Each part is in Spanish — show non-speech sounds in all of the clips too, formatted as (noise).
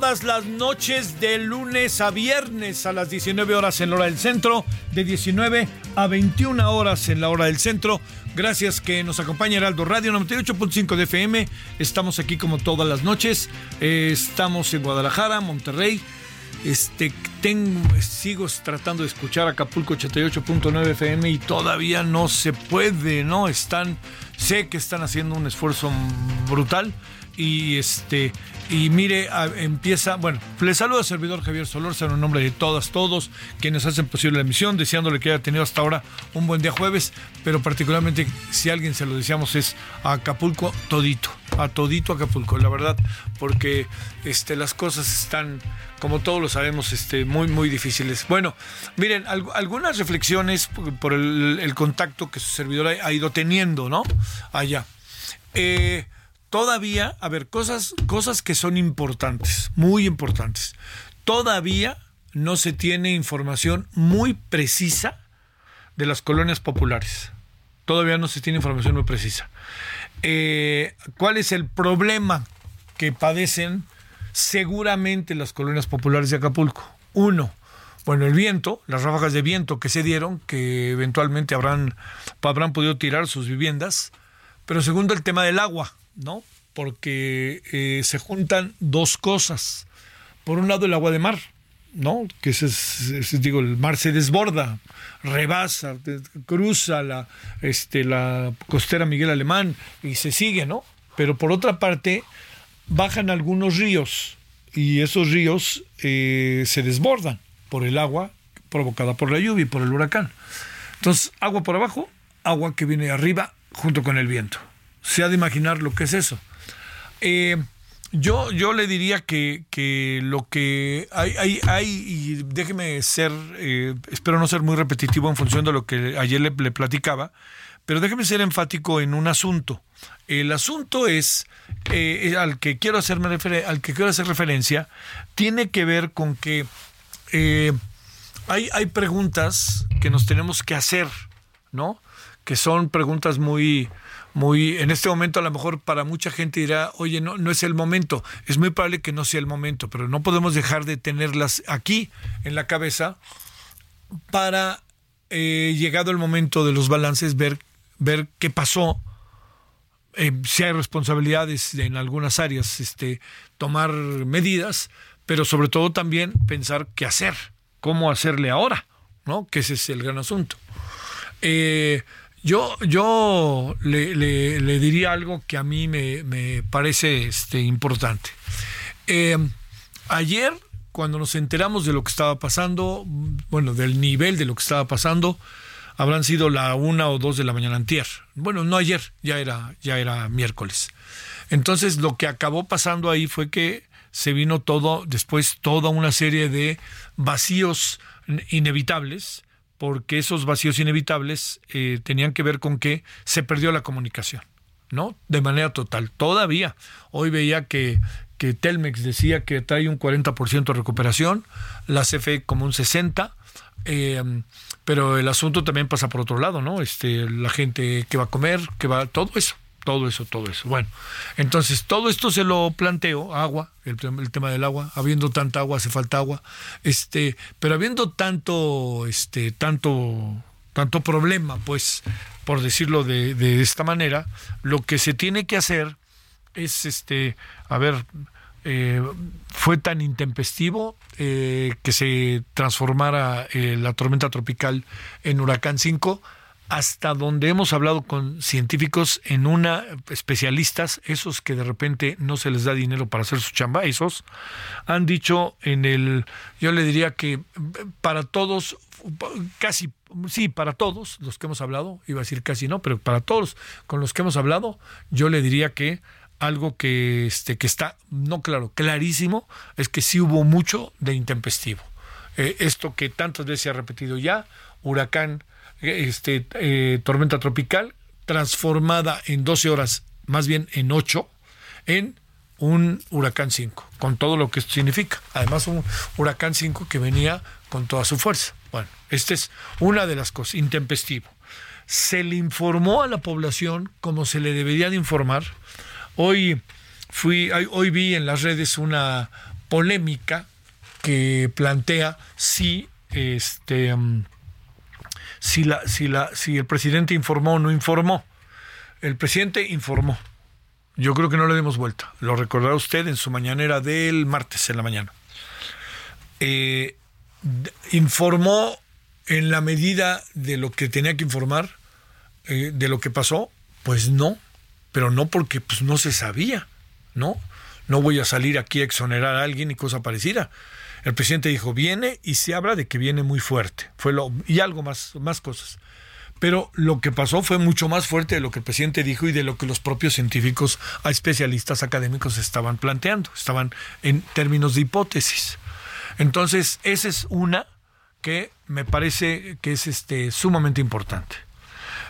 Todas las noches de lunes a viernes a las 19 horas en la hora del centro, de 19 a 21 horas en la hora del centro. Gracias que nos acompaña Heraldo Radio 98.5 de FM. Estamos aquí como todas las noches. Eh, estamos en Guadalajara, Monterrey. Este, tengo, sigo tratando de escuchar Acapulco 88.9 FM y todavía no se puede, ¿no? Están, sé que están haciendo un esfuerzo brutal y este y mire, empieza, bueno, le saludo al servidor Javier Solórzano en nombre de todas, todos quienes hacen posible la emisión, deseándole que haya tenido hasta ahora un buen día jueves, pero particularmente si alguien se lo deseamos es a Acapulco todito, a todito Acapulco, la verdad, porque este, las cosas están, como todos lo sabemos, este, muy, muy difíciles. Bueno, miren, algunas reflexiones por, el, contacto que su servidor ha, ha ido teniendo, ¿no? Allá. Eh, todavía, a ver, cosas, cosas que son importantes, muy importantes. Todavía no se tiene información muy precisa de las colonias populares. Todavía no se tiene información muy precisa. Eh, ¿Cuál es el problema que padecen seguramente las colonias populares de Acapulco? Uno, bueno, el viento, las ráfagas de viento que se dieron, que eventualmente habrán, habrán podido tirar sus viviendas. Pero segundo, el tema del agua. ¿No? Porque eh, se juntan dos cosas. Por un lado, el agua de mar, ¿no? Que es, digo, el mar se desborda, rebasa, cruza la, este, la costera Miguel Alemán y se sigue, ¿no? Pero por otra parte, bajan algunos ríos y esos ríos eh, se desbordan por el agua provocada por la lluvia y por el huracán. Entonces, agua por abajo, agua que viene arriba junto con el viento se ha de imaginar lo que es eso. Eh, yo, yo le diría que, que lo que hay, hay, hay, y déjeme ser, eh, espero no ser muy repetitivo en función de lo que ayer le, platicaba, pero déjeme ser enfático en un asunto. El asunto es, eh, al que quiero hacerme al que quiero hacer referencia, tiene que ver con que hay, hay preguntas que nos tenemos que hacer, ¿no? Que son preguntas muy, muy, en este momento a lo mejor para mucha gente dirá, oye, no, no es el momento. Es muy probable que no sea el momento, pero no podemos dejar de tenerlas aquí en la cabeza para, eh, llegado el momento de los balances, ver, ver qué pasó, eh, si hay responsabilidades en algunas áreas, este, tomar medidas, pero sobre todo también pensar qué hacer, cómo hacerle ahora, ¿no? Que ese es el gran asunto. Eh, yo, yo le, diría algo que a mí me, parece este, importante. Eh, ayer, cuando nos enteramos de lo que estaba pasando, bueno, del nivel de lo que estaba pasando, habrán sido la una o dos de la mañana antier. Bueno, no ayer, ya era, ya era miércoles. Entonces, lo que acabó pasando ahí fue que se vino todo, después toda una serie de vacíos inevitables porque esos vacíos inevitables eh, tenían que ver con que se perdió la comunicación, ¿no? De manera total. Todavía, hoy veía que, que Telmex decía que trae un 40% de recuperación, la CFE como un 60%, eh, pero el asunto también pasa por otro lado, ¿no? Este, la gente que va a comer, que va, todo eso todo eso, todo eso. Bueno, entonces todo esto se lo planteo, agua, el, tema del agua, habiendo tanta agua hace falta agua, este, pero habiendo tanto, este, tanto, tanto problema, pues, por decirlo de, de esta manera, lo que se tiene que hacer es, este, a ver, eh, fue tan intempestivo eh, que se transformara eh, la tormenta tropical en huracán 5 hasta donde hemos hablado con científicos en una especialistas, esos que de repente no se les da dinero para hacer su chamba, esos han dicho en el, yo le diría que para todos, casi, sí, para todos los que hemos hablado, iba a decir casi no, pero para todos con los que hemos hablado, yo le diría que algo que, este, que está, no claro, clarísimo, es que sí hubo mucho de intempestivo. Eh, esto que tantas veces se ha repetido ya, huracán, este, eh, tormenta tropical, transformada en 12 horas, más bien en 8, en un huracán 5, con todo lo que esto significa. Además, un huracán 5 que venía con toda su fuerza. Bueno, esta es una de las cosas, intempestivo. Se le informó a la población como se le debería de informar, Hoy fui, hoy vi en las redes una polémica que plantea si este mm, si la, si la, si el presidente informó o no informó. El presidente informó. Yo creo que no le dimos vuelta. Lo recordará usted en su mañanera del martes en la mañana. Eh, informó en la medida de lo que tenía que informar, eh, de lo que pasó, pues no pero no porque pues, no se sabía, ¿no? No voy a salir aquí a exonerar a alguien y cosa parecida. El presidente dijo, viene y se habla de que viene muy fuerte. Fue lo, y algo más, más cosas. Pero lo que pasó fue mucho más fuerte de lo que el presidente dijo y de lo que los propios científicos, especialistas académicos estaban planteando, estaban en términos de hipótesis. Entonces, esa es una que me parece que es este, sumamente importante.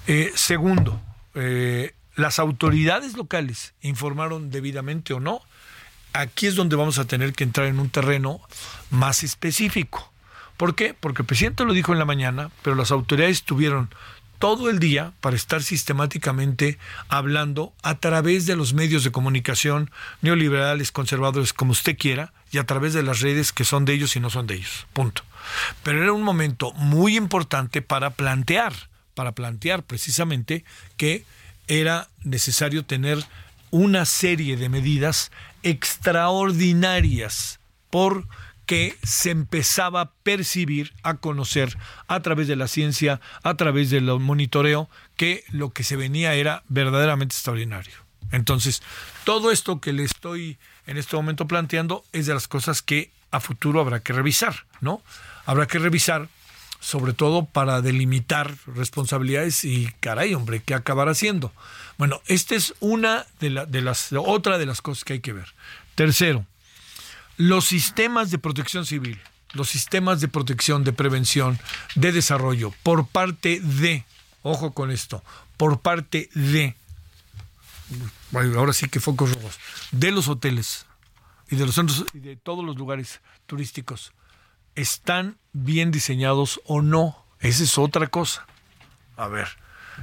Eh, segundo, eh, las autoridades locales informaron debidamente o no, aquí es donde vamos a tener que entrar en un terreno más específico. ¿Por qué? Porque el presidente lo dijo en la mañana, pero las autoridades tuvieron todo el día para estar sistemáticamente hablando a través de los medios de comunicación neoliberales, conservadores, como usted quiera, y a través de las redes que son de ellos y no son de ellos. Punto. Pero era un momento muy importante para plantear, para plantear precisamente que era necesario tener una serie de medidas extraordinarias porque se empezaba a percibir, a conocer a través de la ciencia, a través del monitoreo, que lo que se venía era verdaderamente extraordinario. Entonces, todo esto que le estoy en este momento planteando es de las cosas que a futuro habrá que revisar, ¿no? Habrá que revisar sobre todo para delimitar responsabilidades y caray, hombre, ¿qué acabar haciendo? Bueno, esta es una de, de las, otra de las cosas que hay que ver. Tercero, los sistemas de protección civil, los sistemas de protección, de prevención, de desarrollo, por parte de, ojo con esto, por parte de, ahora sí que focos rojos, de los hoteles y de los centros y de todos los lugares turísticos están bien diseñados o no. Esa es otra cosa. A ver,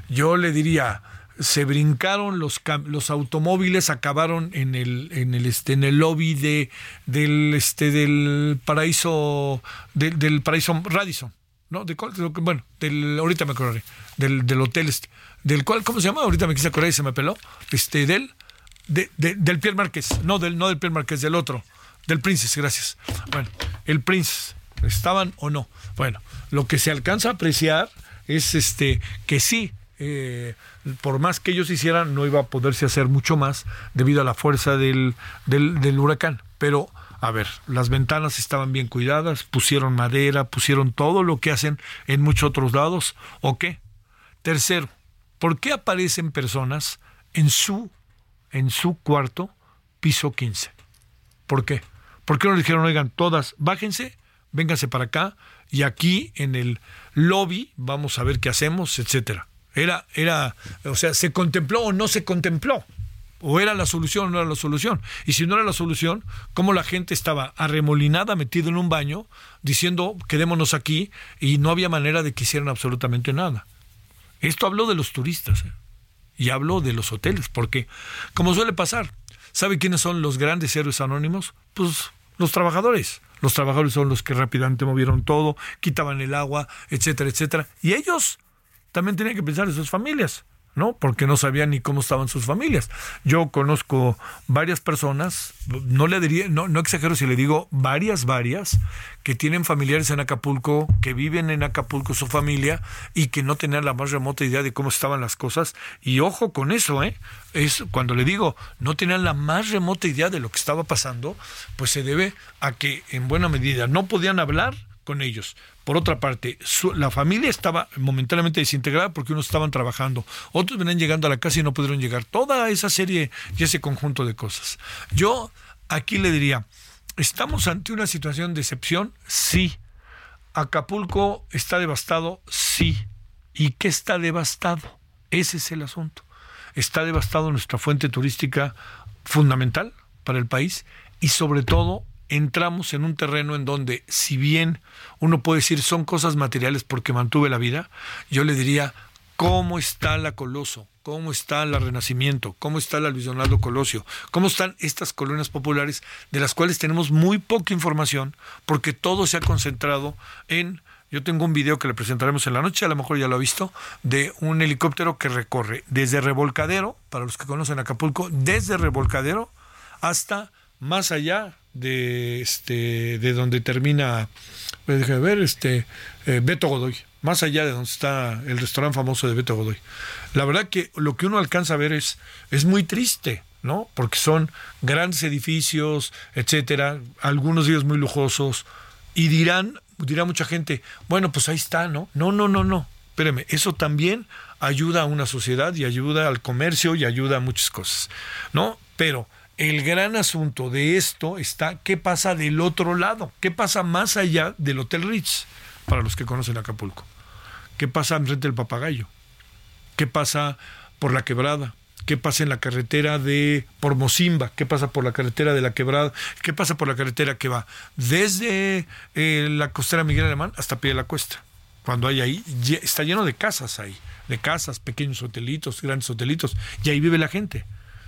yo le diría, se brincaron los, los automóviles, acabaron en el, en el, este, en el lobby de, del, este, del paraíso, del, paraíso Radisson. ¿no? De bueno, del, ahorita me acordaré, del, del hotel este, del cual, ¿cómo se llama? Ahorita me quise acordar y se me peló, este, del, de, del Pierre Márquez, no del, no del Pierre Márquez, del otro, del Princess, gracias. Bueno, el Prince, estaban o no. Bueno, lo que se alcanza a apreciar es este que sí, eh, por más que ellos hicieran, no iba a poderse hacer mucho más debido a la fuerza del, del, huracán. Pero, a ver, las ventanas estaban bien cuidadas, pusieron madera, pusieron todo lo que hacen en muchos otros lados, ¿o qué? Tercero, ¿por qué aparecen personas en su, en su cuarto, piso 15? ¿Por qué? ¿Por qué no dijeron, oigan, todas, bájense véngase para acá y aquí en el lobby vamos a ver qué hacemos, etcétera. Era, era, o sea, se contempló o no se contempló. O era la solución o no era la solución. Y si no era la solución, ¿cómo la gente estaba arremolinada, metida en un baño, diciendo quedémonos aquí y no había manera de que hicieran absolutamente nada? Esto habló de los turistas ¿eh? y habló de los hoteles, porque, como suele pasar, ¿sabe quiénes son los grandes héroes anónimos? Pues los trabajadores. Los trabajadores son los que rápidamente movieron todo, quitaban el agua, etcétera, etcétera. Y ellos también tenía que pensar en sus familias. ¿No? Porque no sabían ni cómo estaban sus familias. Yo conozco varias personas, no le diría, no, no exagero si le digo varias, varias, que tienen familiares en Acapulco, que viven en Acapulco su familia y que no tenían la más remota idea de cómo estaban las cosas. Y ojo con eso, ¿eh? Es cuando le digo, no tenían la más remota idea de lo que estaba pasando, pues se debe a que en buena medida no podían hablar con ellos. Por otra parte, la familia estaba momentáneamente desintegrada porque unos estaban trabajando, otros venían llegando a la casa y no pudieron llegar. Toda esa serie y ese conjunto de cosas. Yo aquí le diría, ¿estamos ante una situación de excepción? Sí. ¿Acapulco está devastado? Sí. ¿Y qué está devastado? Ese es el asunto. Está devastado nuestra fuente turística fundamental para el país y sobre todo entramos en un terreno en donde, si bien uno puede decir son cosas materiales porque mantuve la vida, yo le diría, ¿cómo está la Coloso? ¿Cómo está la Renacimiento? ¿Cómo está la Luis Donaldo Colosio? ¿Cómo están estas colonias populares de las cuales tenemos muy poca información porque todo se ha concentrado en... Yo tengo un video que le presentaremos en la noche, a lo mejor ya lo ha visto, de un helicóptero que recorre desde Revolcadero, para los que conocen Acapulco, desde Revolcadero hasta más allá de este de donde termina pues, déjame ver este eh, Beto Godoy más allá de donde está el restaurante famoso de Beto Godoy. La verdad que lo que uno alcanza a ver es es muy triste no porque son grandes edificios etcétera algunos de ellos muy lujosos y dirán dirá mucha gente bueno pues ahí está no no no no no espéreme eso también ayuda a una sociedad y ayuda al comercio y ayuda a muchas cosas no pero el gran asunto de esto está qué pasa del otro lado, qué pasa más allá del Hotel Ritz, para los que conocen Acapulco. ¿Qué pasa enfrente del papagayo? ¿Qué pasa por la quebrada? ¿Qué pasa en la carretera de por Mocimba? ¿Qué pasa por la carretera de la quebrada? ¿Qué pasa por la carretera que va desde eh, la costera Miguel Alemán hasta pie de la cuesta? Cuando hay ahí, está lleno de casas ahí, de casas, pequeños hotelitos, grandes hotelitos, y ahí vive la gente.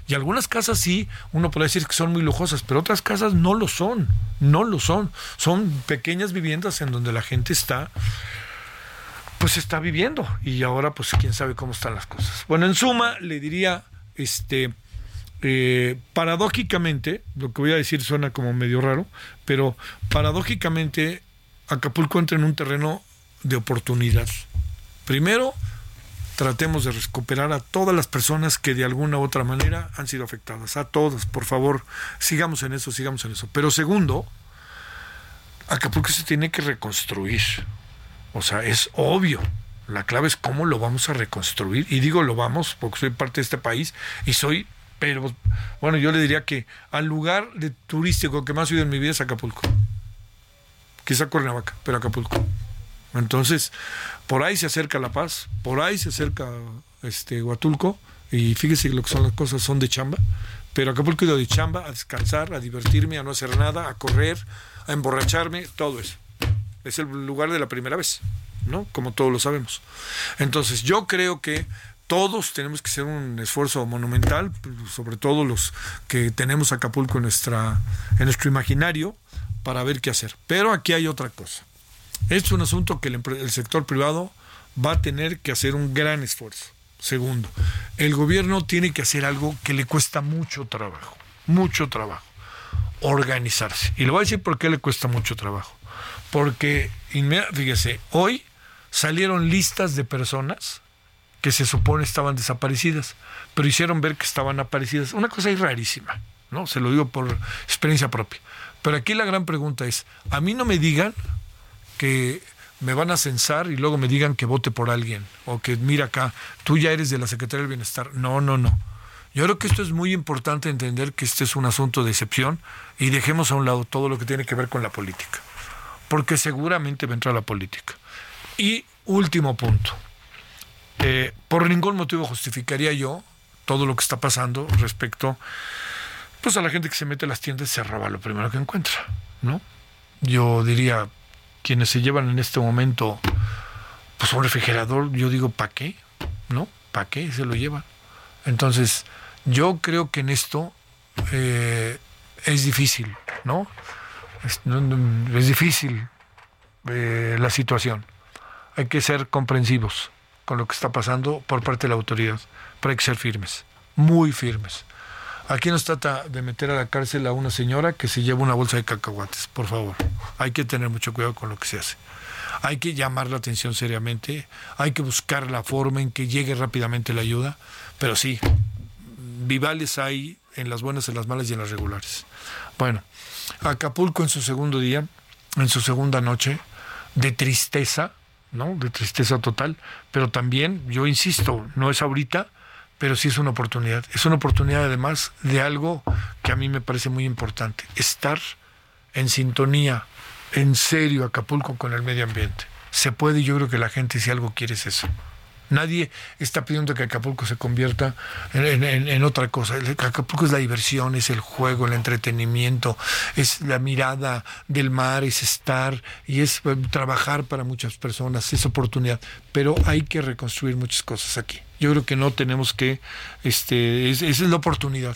Y algunas casas sí, uno puede decir que son muy lujosas, pero otras casas no lo son, no lo son. Son pequeñas viviendas en donde la gente está, pues está viviendo. Y ahora, pues quién sabe cómo están las cosas. Bueno, en suma, le diría, este, eh, paradójicamente, lo que voy a decir suena como medio raro, pero paradójicamente Acapulco entra en un terreno de oportunidad. Primero, tratemos de recuperar a todas las personas que de alguna u otra manera han sido afectadas. A todas, por favor, sigamos en eso, sigamos en eso. Pero segundo, Acapulco se tiene que reconstruir. O sea, es obvio. La clave es cómo lo vamos a reconstruir. Y digo lo vamos porque soy parte de este país y soy, pero bueno, yo le diría que al lugar de turístico que más he ido en mi vida es Acapulco. Quizá Cuernavaca, pero Acapulco. Entonces, por ahí se acerca La Paz, por ahí se acerca este Huatulco, y fíjese lo que son las cosas, son de chamba, pero Acapulco he ido de chamba, a descansar, a divertirme, a no hacer nada, a correr, a emborracharme, todo eso. Es el lugar de la primera vez, ¿no? Como todos lo sabemos. Entonces, yo creo que todos tenemos que hacer un esfuerzo monumental, sobre todo los que tenemos Acapulco en, nuestro imaginario, para ver qué hacer. Pero aquí hay otra cosa. Es un asunto que el, sector privado va a tener que hacer un gran esfuerzo. Segundo, el gobierno tiene que hacer algo que le cuesta mucho trabajo, mucho trabajo, organizarse. Y le voy a decir por qué le cuesta mucho trabajo. Porque, fíjese, hoy salieron listas de personas que se supone estaban desaparecidas, pero hicieron ver que estaban aparecidas. Una cosa rarísima, ¿no? Se lo digo por experiencia propia. Pero aquí la gran pregunta es, a mí no me digan que me van a censar y luego me digan que vote por alguien o que mira acá, tú ya eres de la Secretaría del Bienestar. No, no, no. Yo creo que esto es muy importante entender que este es un asunto de excepción y dejemos a un lado todo lo que tiene que ver con la política, porque seguramente entrar la política. Y último punto, eh, por ningún motivo justificaría yo todo lo que está pasando respecto pues a la gente que se mete a las tiendas y se roba lo primero que encuentra, ¿no? Yo diría, quienes se llevan en este momento pues un refrigerador, yo digo, ¿para qué? ¿No? ¿Para qué se lo llevan? Entonces, yo creo que en esto eh, es difícil, ¿no? Es, difícil eh, la situación. Hay que ser comprensivos, con lo que está pasando por parte de la autoridad, pero hay que ser firmes, muy firmes. Aquí nos trata de meter a la cárcel a una señora que se lleva una bolsa de cacahuates, por favor. Hay que tener mucho cuidado con lo que se hace. Hay que llamar la atención seriamente, hay que buscar la forma en que llegue rápidamente la ayuda, pero sí, vivales hay en las buenas, en las malas y en las regulares. Bueno, Acapulco en su segundo día, en su segunda noche, de tristeza, ¿no? De tristeza total, pero también, yo insisto, no es ahorita, pero sí es una oportunidad. Es una oportunidad además de algo que a mí me parece muy importante, estar en sintonía, en serio, Acapulco con el medio ambiente. Se puede yo creo que la gente si algo quiere es eso. Nadie está pidiendo que Acapulco se convierta en, otra cosa. Acapulco es la diversión, es el juego, el entretenimiento, es la mirada del mar, es estar y es eh, trabajar para muchas personas, es oportunidad. Pero hay que reconstruir muchas cosas aquí. Yo creo que no tenemos que, este, esa es la oportunidad.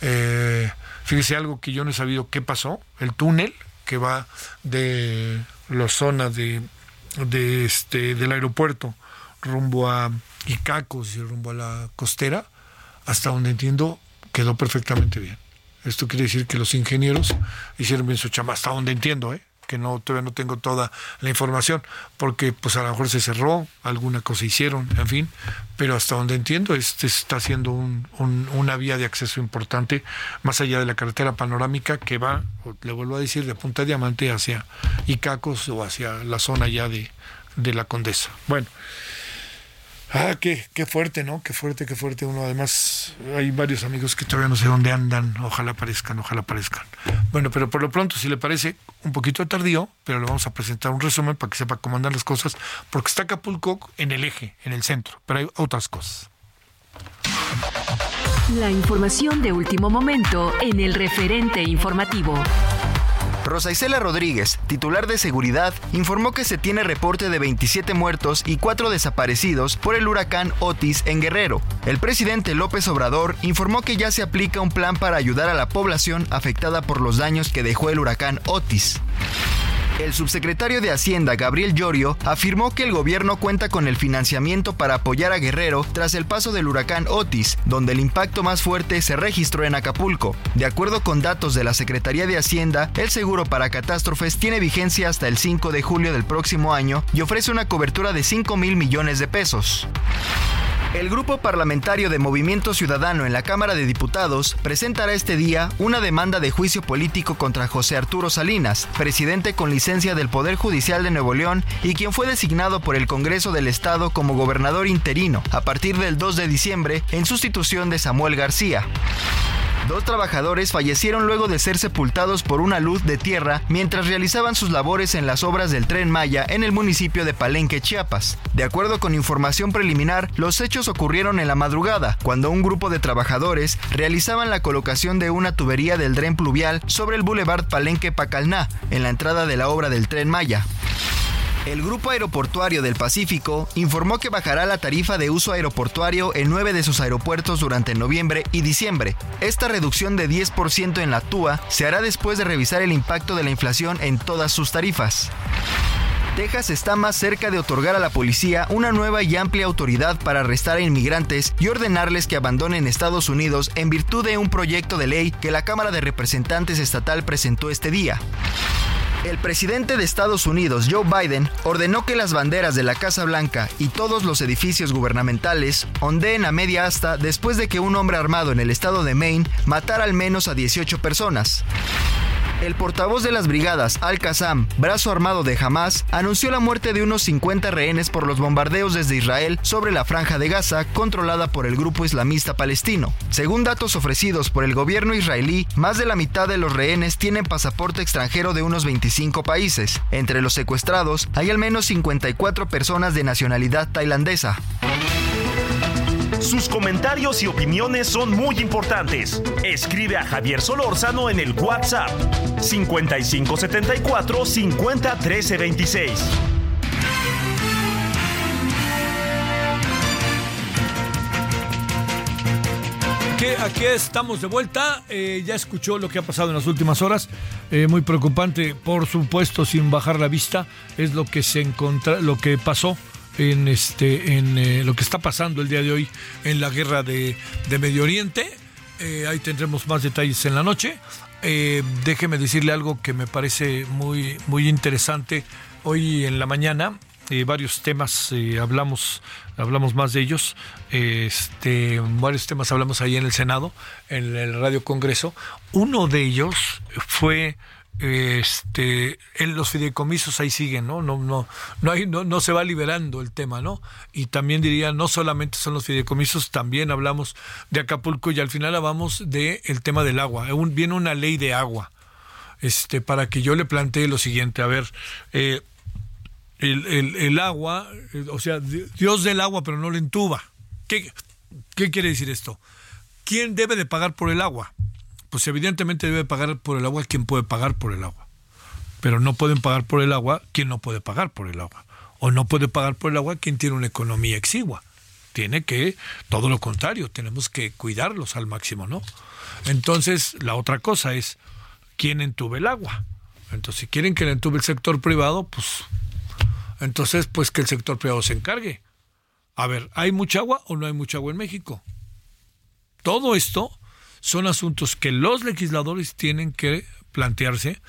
Eh, fíjese algo que yo no he sabido qué pasó, el túnel que va de la zona de, de este, del aeropuerto rumbo a Icacos y rumbo a la costera, hasta donde entiendo, quedó perfectamente bien. Esto quiere decir que los ingenieros hicieron bien su chamba, hasta donde entiendo, ¿eh? Que no todavía no tengo toda la información, porque pues a lo mejor se cerró, alguna cosa hicieron, en fin, pero hasta donde entiendo este está siendo un, una vía de acceso importante más allá de la carretera panorámica que va, le vuelvo a decir, de Punta Diamante hacia Icacos o hacia la zona ya de, de la Condesa. Bueno, Ah, qué, qué fuerte, ¿no? Qué fuerte, qué fuerte. Uno, además, hay varios amigos que todavía no sé dónde andan. Ojalá aparezcan, ojalá aparezcan. Bueno, pero por lo pronto, si le parece un poquito tardío, pero le vamos a presentar un resumen para que sepa cómo andan las cosas, porque está Acapulco en el eje, en el centro, pero hay otras cosas. La información de último momento en el referente informativo. Rosa Isela Rodríguez, titular de seguridad, informó que se tiene reporte de 27 muertos y 4 desaparecidos por el huracán Otis en Guerrero. El presidente López Obrador informó que ya se aplica un plan para ayudar a la población afectada por los daños que dejó el huracán Otis. El subsecretario de Hacienda, Gabriel Llorio, afirmó que el gobierno cuenta con el financiamiento para apoyar a Guerrero tras el paso del huracán Otis, donde el impacto más fuerte se registró en Acapulco. De acuerdo con datos de la Secretaría de Hacienda, el seguro para catástrofes tiene vigencia hasta el 5 de julio del próximo año y ofrece una cobertura de 5 mil millones de pesos. El grupo parlamentario de Movimiento Ciudadano en la Cámara de Diputados presentará este día una demanda de juicio político contra José Arturo Salinas, presidente con licencia del Poder Judicial de Nuevo León y quien fue designado por el Congreso del Estado como gobernador interino a partir del 2 de diciembre en sustitución de Samuel García. Dos trabajadores fallecieron luego de ser sepultados por una luz de tierra mientras realizaban sus labores en las obras del tren Maya en el municipio de Palenque, Chiapas. De acuerdo con información preliminar, los hechos ocurrieron en la madrugada, cuando un grupo de trabajadores realizaban la colocación de una tubería del tren pluvial sobre el boulevard Palenque Pacalná, en la entrada de la obra del tren Maya. El Grupo Aeroportuario del Pacífico informó que bajará la tarifa de uso aeroportuario en nueve de sus aeropuertos durante noviembre y diciembre. Esta reducción de 10% en la TUA se hará después de revisar el impacto de la inflación en todas sus tarifas. Texas está más cerca de otorgar a la policía una nueva y amplia autoridad para arrestar a inmigrantes y ordenarles que abandonen Estados Unidos en virtud de un proyecto de ley que la Cámara de Representantes Estatal presentó este día. El presidente de Estados Unidos, Joe Biden, ordenó que las banderas de la Casa Blanca y todos los edificios gubernamentales ondeen a media asta después de que un hombre armado en el estado de Maine matara al menos a 18 personas. El portavoz de las brigadas Al-Qassam, brazo armado de Hamas, anunció la muerte de unos 50 rehenes por los bombardeos desde Israel sobre la franja de Gaza controlada por el grupo islamista palestino. Según datos ofrecidos por el gobierno israelí, más de la mitad de los rehenes tienen pasaporte extranjero de unos 25 países. Entre los secuestrados hay al menos 54 personas de nacionalidad tailandesa. Sus comentarios y opiniones son muy importantes. Escribe a Javier Solórzano en el WhatsApp 5574 50 26. Aquí, estamos de vuelta. Eh, ya escuchó lo que ha pasado en las últimas horas. Eh, muy preocupante, por supuesto, sin bajar la vista, es lo que se encontra, lo que pasó en este en eh, lo que está pasando el día de hoy en la guerra de, Medio Oriente. Eh, ahí tendremos más detalles en la noche. Eh, déjeme decirle algo que me parece muy, muy interesante. Hoy en la mañana, varios temas hablamos, hablamos más de ellos. Este, varios temas hablamos ahí en el Senado, en el Radio Congreso. Uno de ellos fue este los fideicomisos ahí siguen no no no no hay no, no se va liberando el tema no y también diría no solamente son los fideicomisos también hablamos de Acapulco y al final hablamos de el tema del agua. Viene una ley de agua este para que yo le plantee lo siguiente a ver eh, el, el, el, agua eh, o sea Dios del agua pero no le entuba. Qué qué quiere decir esto quién debe de pagar por el agua pues evidentemente debe pagar por el agua quien puede pagar por el agua. Pero no pueden pagar por el agua quien no puede pagar por el agua. O no puede pagar por el agua quien tiene una economía exigua. Tiene que, todo lo contrario, tenemos que cuidarlos al máximo, ¿no? Entonces, la otra cosa es, ¿quién entube el agua? Entonces, si quieren que le entube el sector privado, pues, entonces, pues que el sector privado se encargue. A ver, ¿hay mucha agua o no hay mucha agua en México? Todo esto son asuntos que los legisladores tienen que plantearse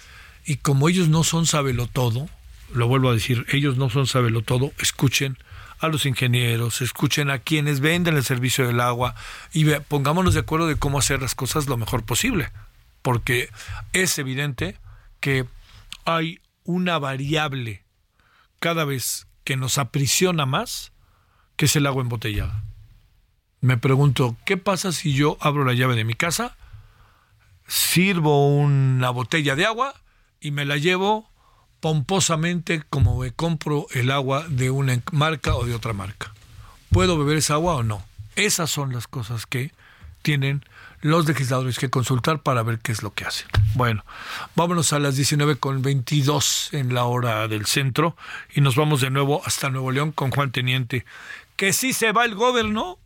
y como ellos no son sabelo todo, lo vuelvo a decir, ellos no son sabelo todo, escuchen a los ingenieros, escuchen a quienes venden el servicio del agua y pongámonos de acuerdo de cómo hacer las cosas lo mejor posible, porque es evidente que hay una variable cada vez que nos aprisiona más, que es el agua embotellada me pregunto, ¿qué pasa si yo abro la llave de mi casa, sirvo una botella de agua y me la llevo pomposamente como me compro el agua de una marca o de otra marca? ¿Puedo beber esa agua o no? Esas son las cosas que tienen los legisladores que consultar para ver qué es lo que hacen. Bueno, vámonos a las 19 con 22 en la hora del centro y nos vamos de nuevo hasta Nuevo León con Juan Teniente. Que sí se va el gobierno,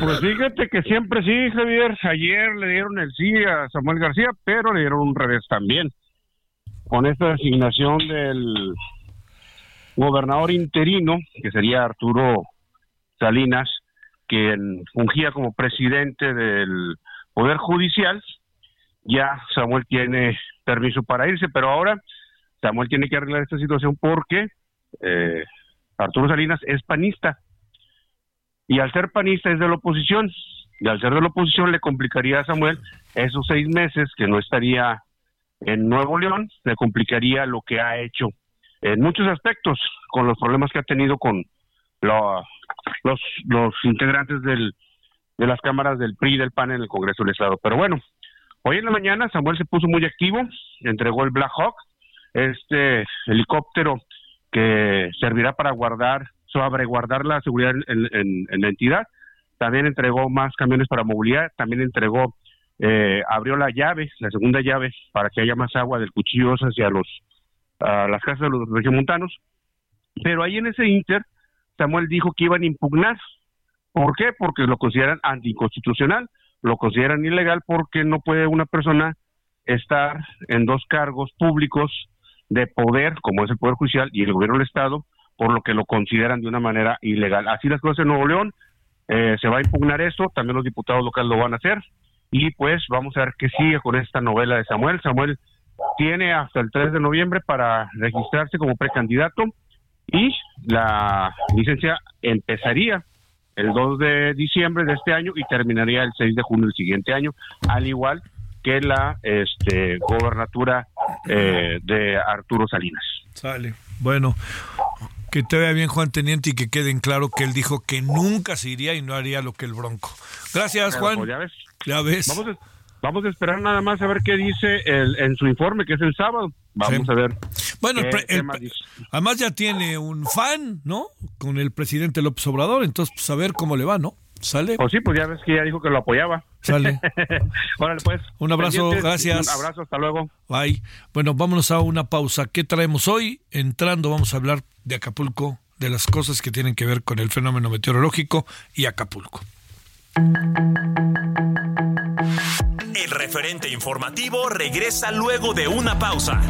pues fíjate que siempre sí, Javier. Ayer le dieron el sí a Samuel García, pero le dieron un revés también. Con esta designación del gobernador interino, que sería Arturo Salinas, quien fungía como presidente del Poder Judicial, ya Samuel tiene permiso para irse, pero ahora Samuel tiene que arreglar esta situación porque eh, Arturo Salinas es panista y al ser panista es de la oposición, y al ser de la oposición le complicaría a Samuel esos seis meses que no estaría en Nuevo León, le complicaría lo que ha hecho en muchos aspectos con los problemas que ha tenido con los, los integrantes del, de las cámaras del PRI y del PAN en el Congreso del Estado. Pero bueno, hoy en la mañana Samuel se puso muy activo, entregó el Black Hawk, este helicóptero que servirá para guardar sobre guardar la seguridad en, la entidad. También entregó más camiones para movilidad, también entregó, eh, abrió la llave, la segunda llave, para que haya más agua del cuchillo hacia los, a las casas de los regiomontanos. Pero ahí en ese inter, Samuel dijo que iban a impugnar. ¿Por qué? Porque lo consideran anticonstitucional, lo consideran ilegal porque no puede una persona estar en dos cargos públicos de poder, como es el Poder Judicial y el Gobierno del Estado, por lo que lo consideran de una manera ilegal. Así las cosas en Nuevo León, eh, se va a impugnar esto, también los diputados locales lo van a hacer, y pues vamos a ver qué sigue con esta novela de Samuel. Samuel tiene hasta el 3 de noviembre para registrarse como precandidato y la licencia empezaría el 2 de diciembre de este año y terminaría el 6 de junio del siguiente año, al igual que la este, gobernatura eh, de Arturo Salinas. Sale. Bueno, que te vea bien, Juan Teniente, y que quede en claro que él dijo que nunca se iría y no haría lo que el Bronco. Gracias, Juan. Pues, ya ves. Ya ves. Vamos a, esperar nada más a ver qué dice el, en su informe, que es el sábado. Vamos a ver. Bueno, además ya tiene un fan, ¿no? Con el presidente López Obrador, entonces pues a ver cómo le va, ¿no? ¿Sale? Pues sí, pues ya ves que ya dijo que lo apoyaba. Sale. (laughs) Órale, pues. Un abrazo, gracias. Un abrazo, hasta luego. Bye. Bueno, vámonos a una pausa. ¿Qué traemos hoy? Entrando, vamos a hablar de Acapulco, de las cosas que tienen que ver con el fenómeno meteorológico y Acapulco. El referente informativo regresa luego de una pausa.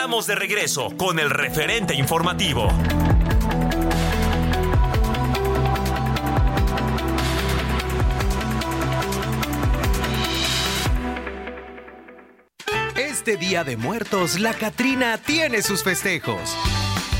Estamos de regreso con el referente informativo. Este Día de Muertos, la Catrina tiene sus festejos.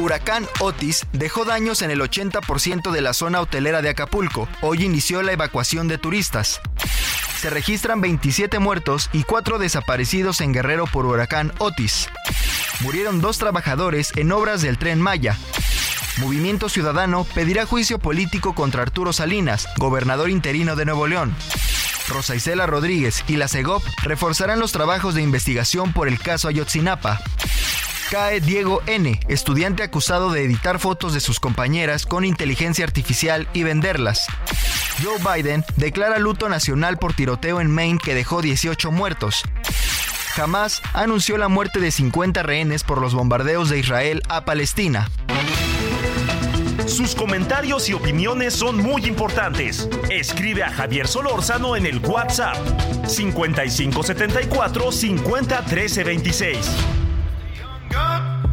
Huracán Otis dejó daños en el 80% de la zona hotelera de Acapulco. Hoy inició la evacuación de turistas. Se registran 27 muertos y 4 desaparecidos en Guerrero por huracán Otis. Murieron dos trabajadores en obras del tren Maya. Movimiento Ciudadano pedirá juicio político contra Arturo Salinas, gobernador interino de Nuevo León. Rosa Isela Rodríguez y la CEGOP reforzarán los trabajos de investigación por el caso Ayotzinapa. Cae Diego N., estudiante acusado de editar fotos de sus compañeras con inteligencia artificial y venderlas. Joe Biden declara luto nacional por tiroteo en Maine que dejó 18 muertos. Jamás anunció la muerte de 50 rehenes por los bombardeos de Israel a Palestina. Sus comentarios y opiniones son muy importantes. Escribe a Javier Solórzano en el WhatsApp 5574 50 13 26.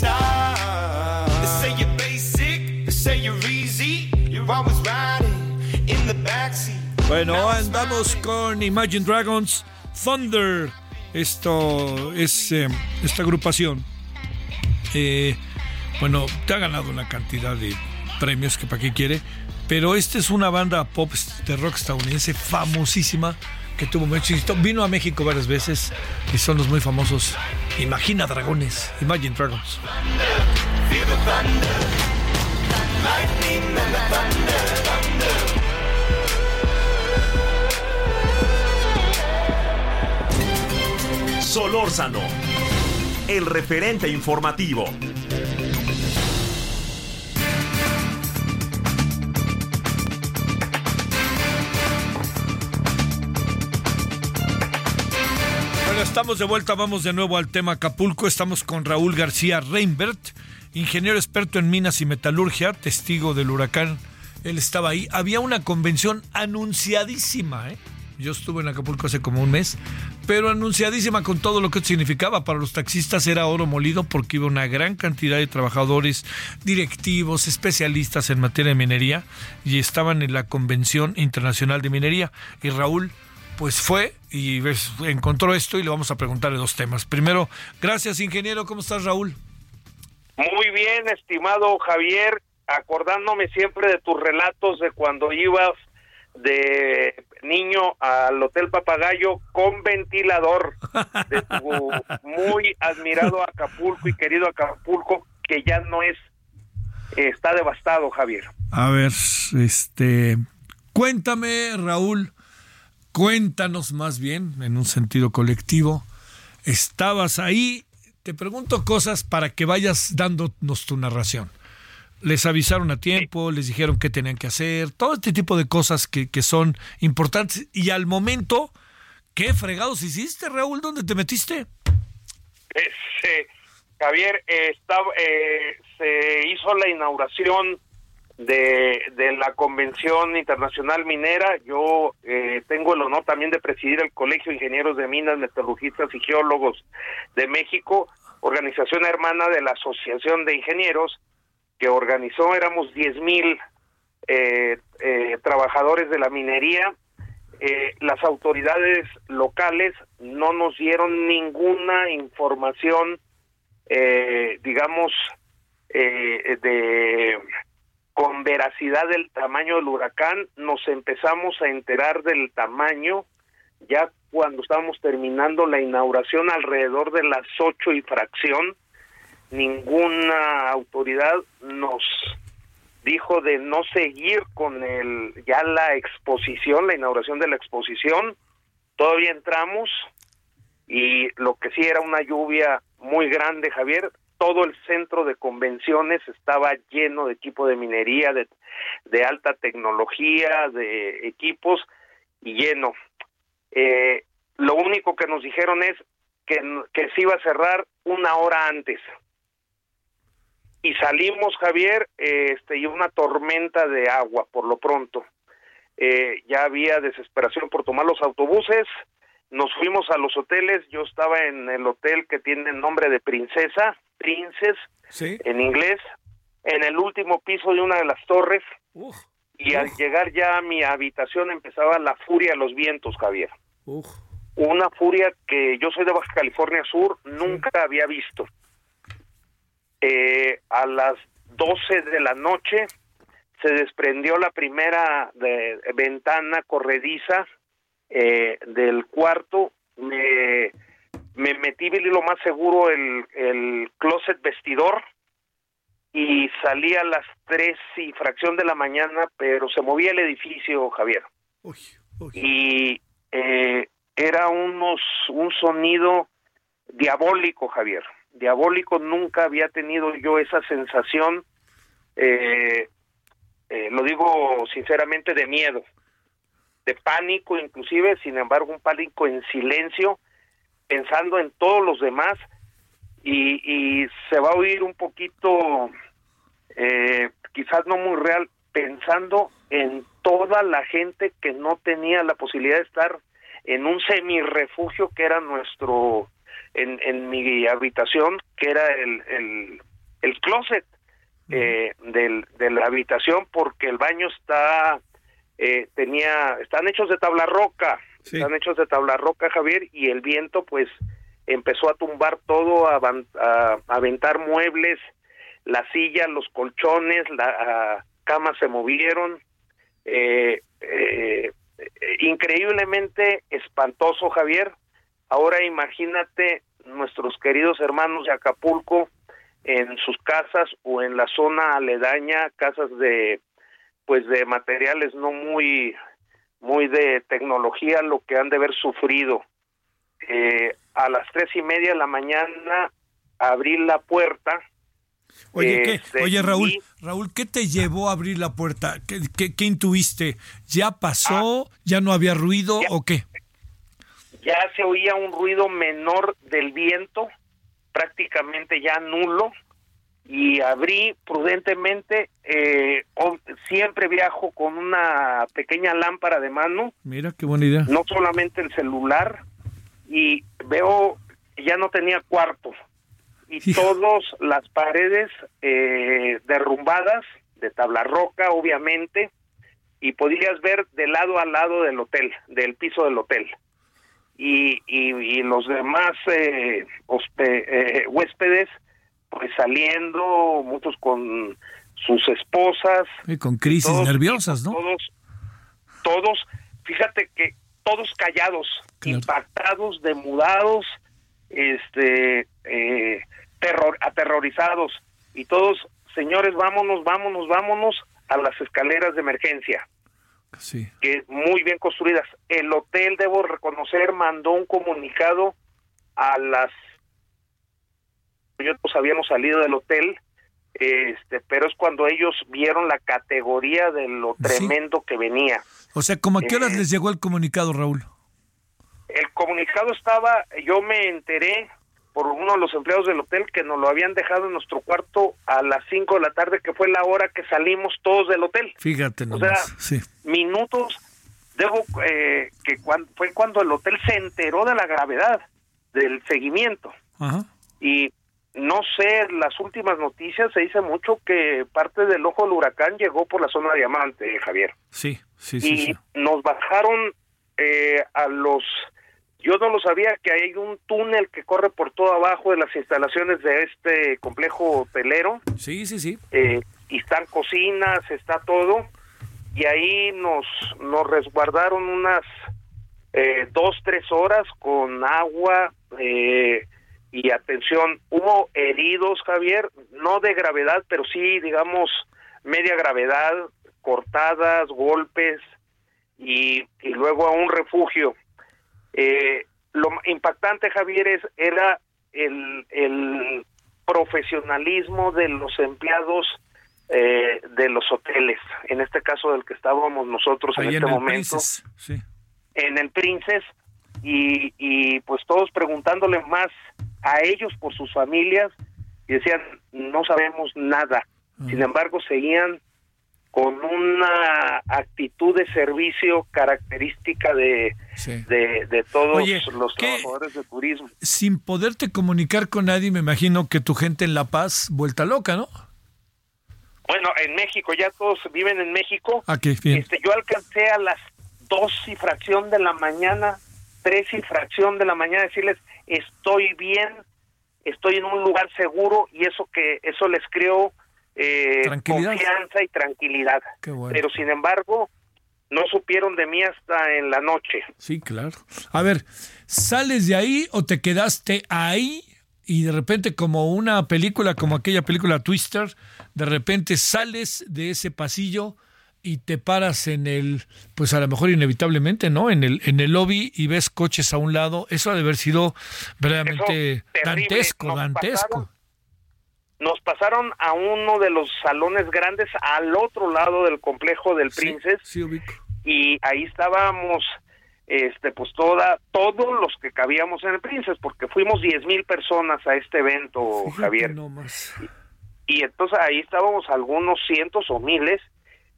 being a big star. They say you're basic, they say you're easy. You're always riding in the backseat. Bueno, andamos con Imagine Dragons Thunder. Esto es eh, esta agrupación. Eh, bueno, te ha ganado una cantidad de premios que para qué quiere. Pero esta es una banda pop de rock estadounidense famosísima que tuvo mucho éxito. Vino a México varias veces y son los muy famosos. Imagina Dragones, Imagine Dragons. Solórzano, el referente informativo. Estamos de vuelta, vamos de nuevo al tema Acapulco. Estamos con Raúl García Reinbert, ingeniero experto en minas y metalurgia, testigo del huracán. Él estaba ahí. Había una convención anunciadísima, ¿eh? Yo estuve en Acapulco hace como un mes, pero anunciadísima con todo lo que significaba. Para los taxistas era oro molido porque iba una gran cantidad de trabajadores, directivos, especialistas en materia de minería y estaban en la Convención Internacional de Minería. Y Raúl, pues fue y encontró esto y le vamos a preguntarle dos temas. Primero, gracias ingeniero, ¿cómo estás Raúl? Muy bien, estimado Javier, acordándome siempre de tus relatos de cuando ibas de niño al Hotel Papagayo con ventilador, de tu muy admirado Acapulco y querido Acapulco, que ya no es, está devastado, Javier. A ver, este, cuéntame Raúl, cuéntanos más bien, en un sentido colectivo, estabas ahí, te pregunto cosas para que vayas dándonos tu narración. Les avisaron a tiempo, les dijeron qué tenían que hacer, todo este tipo de cosas que, que son importantes. Y al momento, ¿qué fregados hiciste, Raúl? ¿Dónde te metiste? Este, Javier, eh, estaba, eh, se hizo la inauguración de, de la Convención Internacional Minera. Yo eh, tengo el honor también de presidir el Colegio de Ingenieros de Minas, Metalurgistas y Geólogos de México, organización hermana de la Asociación de Ingenieros, que organizó, éramos 10 mil eh, eh, trabajadores de la minería. Eh, las autoridades locales no nos dieron ninguna información, digamos, de con veracidad del tamaño del huracán, nos empezamos a enterar del tamaño ya cuando estábamos terminando la inauguración alrededor de las ocho y fracción, ninguna autoridad nos dijo de no seguir con el ya la exposición, la inauguración de la exposición. Todavía entramos y lo que sí era una lluvia muy grande, Javier, todo el centro de convenciones estaba lleno de equipo de minería, de, alta tecnología, de equipos y lleno. Eh, lo único que nos dijeron es que, se iba a cerrar una hora antes. Y salimos, Javier, este, y una tormenta de agua por lo pronto. Eh, ya había desesperación por tomar los autobuses, nos fuimos a los hoteles, yo estaba en el hotel que tiene el nombre de Princesa, Princess, Sí. en inglés, en el último piso de una de las torres, Uf, y al llegar ya a mi habitación empezaba la furia de los vientos, Javier. uf. Una furia que yo soy de Baja California Sur, nunca había visto. Eh, a las 12 de la noche se desprendió la primera de- ventana corrediza eh, del cuarto. Me, me metí lo más seguro el, el closet vestidor y salí a las tres y fracción de la mañana, pero se movía el edificio, Javier Uy, uy. y eh, era unos un sonido diabólico, Javier. Diabólico, nunca había tenido yo esa sensación, eh, eh, lo digo sinceramente, de miedo, de pánico inclusive, sin embargo, un pánico en silencio, pensando en todos los demás y, y se va a oír un poquito, eh, quizás no muy real, pensando en toda la gente que no tenía la posibilidad de estar en un semirrefugio que era nuestro, en, en mi habitación, que era el, el, el closet eh, del, de la habitación, porque el baño está, eh, tenía, están hechos de tabla roca, Sí. están hechos de tabla roca, Javier, y el viento pues empezó a tumbar todo, a, avan- a- a aventar muebles, la silla, los colchones, la camas se movieron, eh, eh, increíblemente espantoso, Javier. Ahora imagínate nuestros queridos hermanos de Acapulco en sus casas o en la zona aledaña, casas de pues de materiales no muy muy de tecnología, lo que han de haber sufrido. Eh, a las tres y media de la mañana abrí la puerta. Oye, ¿qué? Este, Oye, Raúl, y- Raúl, ¿qué te llevó a abrir la puerta? ¿Qué, qué- qué intuiste? ¿Ya Ah. pasó? ¿Ya no había ruido o qué? ya se oía un ruido menor del viento, prácticamente ya nulo, y abrí prudentemente, eh, siempre viajo con una pequeña lámpara de mano, Mira, qué buena idea. no solamente el celular, y veo ya no tenía cuarto, y todas las paredes eh, derrumbadas, de tabla roca, obviamente, y podías ver de lado a lado del hotel, del piso del hotel. Y, y, y los demás eh, hospe- eh, huéspedes, pues saliendo, muchos con sus esposas, Y con crisis todos- nerviosas, ¿no? Todos, todos, fíjate que todos callados, Claro. impactados, demudados, este, eh, terror, aterrorizados y todos, señores, vámonos, vámonos, vámonos a las escaleras de emergencia, Sí. que muy bien construidas. El hotel, debo reconocer, mandó un comunicado a las nosotros habíamos salido del hotel, este, pero es cuando ellos vieron la categoría de lo Sí. tremendo que venía. O sea, ¿cómo a qué horas Eh, les llegó el comunicado, Raúl? El comunicado estaba, yo me enteré por uno de los empleados del hotel que nos lo habían dejado en nuestro cuarto a las 5 de la tarde, que fue la hora que salimos todos del hotel. Fíjate O nomás. sea, sí. minutos, debo eh, que cuan- fue cuando el hotel se enteró de la gravedad del seguimiento. Ajá. Y no sé, las últimas noticias se dice mucho que parte del ojo del huracán llegó por la zona de Diamante, Javier. Sí, sí, sí. y sí. nos bajaron eh, a los... Yo no lo sabía que hay un túnel que corre por todo abajo de las instalaciones de este complejo hotelero Sí, sí, sí. eh, y están cocinas, está todo, y ahí nos, nos resguardaron unas eh, dos, tres horas con agua eh, y atención. Hubo heridos, Javier, no de gravedad, pero sí, digamos, media gravedad, cortadas, golpes, y, y luego a un refugio. Eh, lo impactante, Javier, es, era el, el profesionalismo de los empleados eh, de los hoteles, en este caso del que estábamos nosotros en este en el momento, Princess. Sí. en el Princess, y, y pues todos preguntándole más a ellos por sus familias, y decían, no sabemos nada. Sin embargo, seguían con una actitud de servicio característica de, Sí. de, de todos Oye, los ¿qué- trabajadores de turismo. Sin poderte comunicar con nadie, me imagino que tu gente en La Paz, vuelta loca, ¿no? Bueno, en México, ya todos viven en México. Ah, qué bien. Este, yo alcancé a las dos y fracción de la mañana, tres y fracción de la mañana decirles estoy bien, estoy en un lugar seguro y eso que eso les creó eh, confianza y tranquilidad. Bueno. Pero sin embargo no supieron de mí hasta en la noche. Sí, claro. A ver, ¿sales de ahí o te quedaste ahí y de repente como una película, como aquella película Twister, de repente sales de ese pasillo y te paras en el, pues a lo mejor inevitablemente, ¿no? En el, en el lobby y ves coches a un lado. Eso ha de haber sido verdaderamente dantesco, Nos dantesco. pasaron- Nos pasaron a uno de los salones grandes al otro lado del complejo del. Sí, ubico. y ahí estábamos este pues toda todos los que cabíamos en el Princess porque fuimos diez mil personas a este evento Fíjate Javier nomás. y entonces ahí estábamos algunos cientos o miles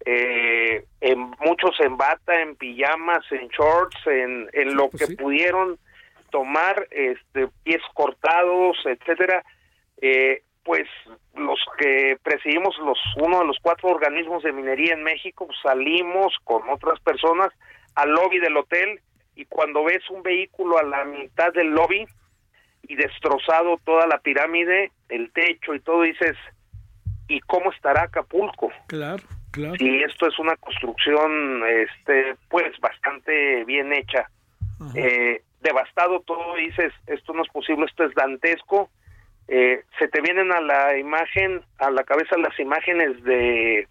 eh, en muchos en bata en pijamas en shorts en, en lo pues que sí. pudieron tomar este pies cortados etcétera eh, pues los que presidimos los uno de los cuatro organismos de minería en México pues, salimos con otras personas al lobby del hotel y cuando ves un vehículo a la mitad del lobby y destrozado toda la pirámide, el techo y todo, dices, ¿y cómo estará Acapulco? Claro, claro. Si esto es una construcción, este, pues bastante bien hecha. Eh, devastado todo, dices, esto no es posible, esto es dantesco. Eh, se te vienen a la imagen, a la cabeza las imágenes de,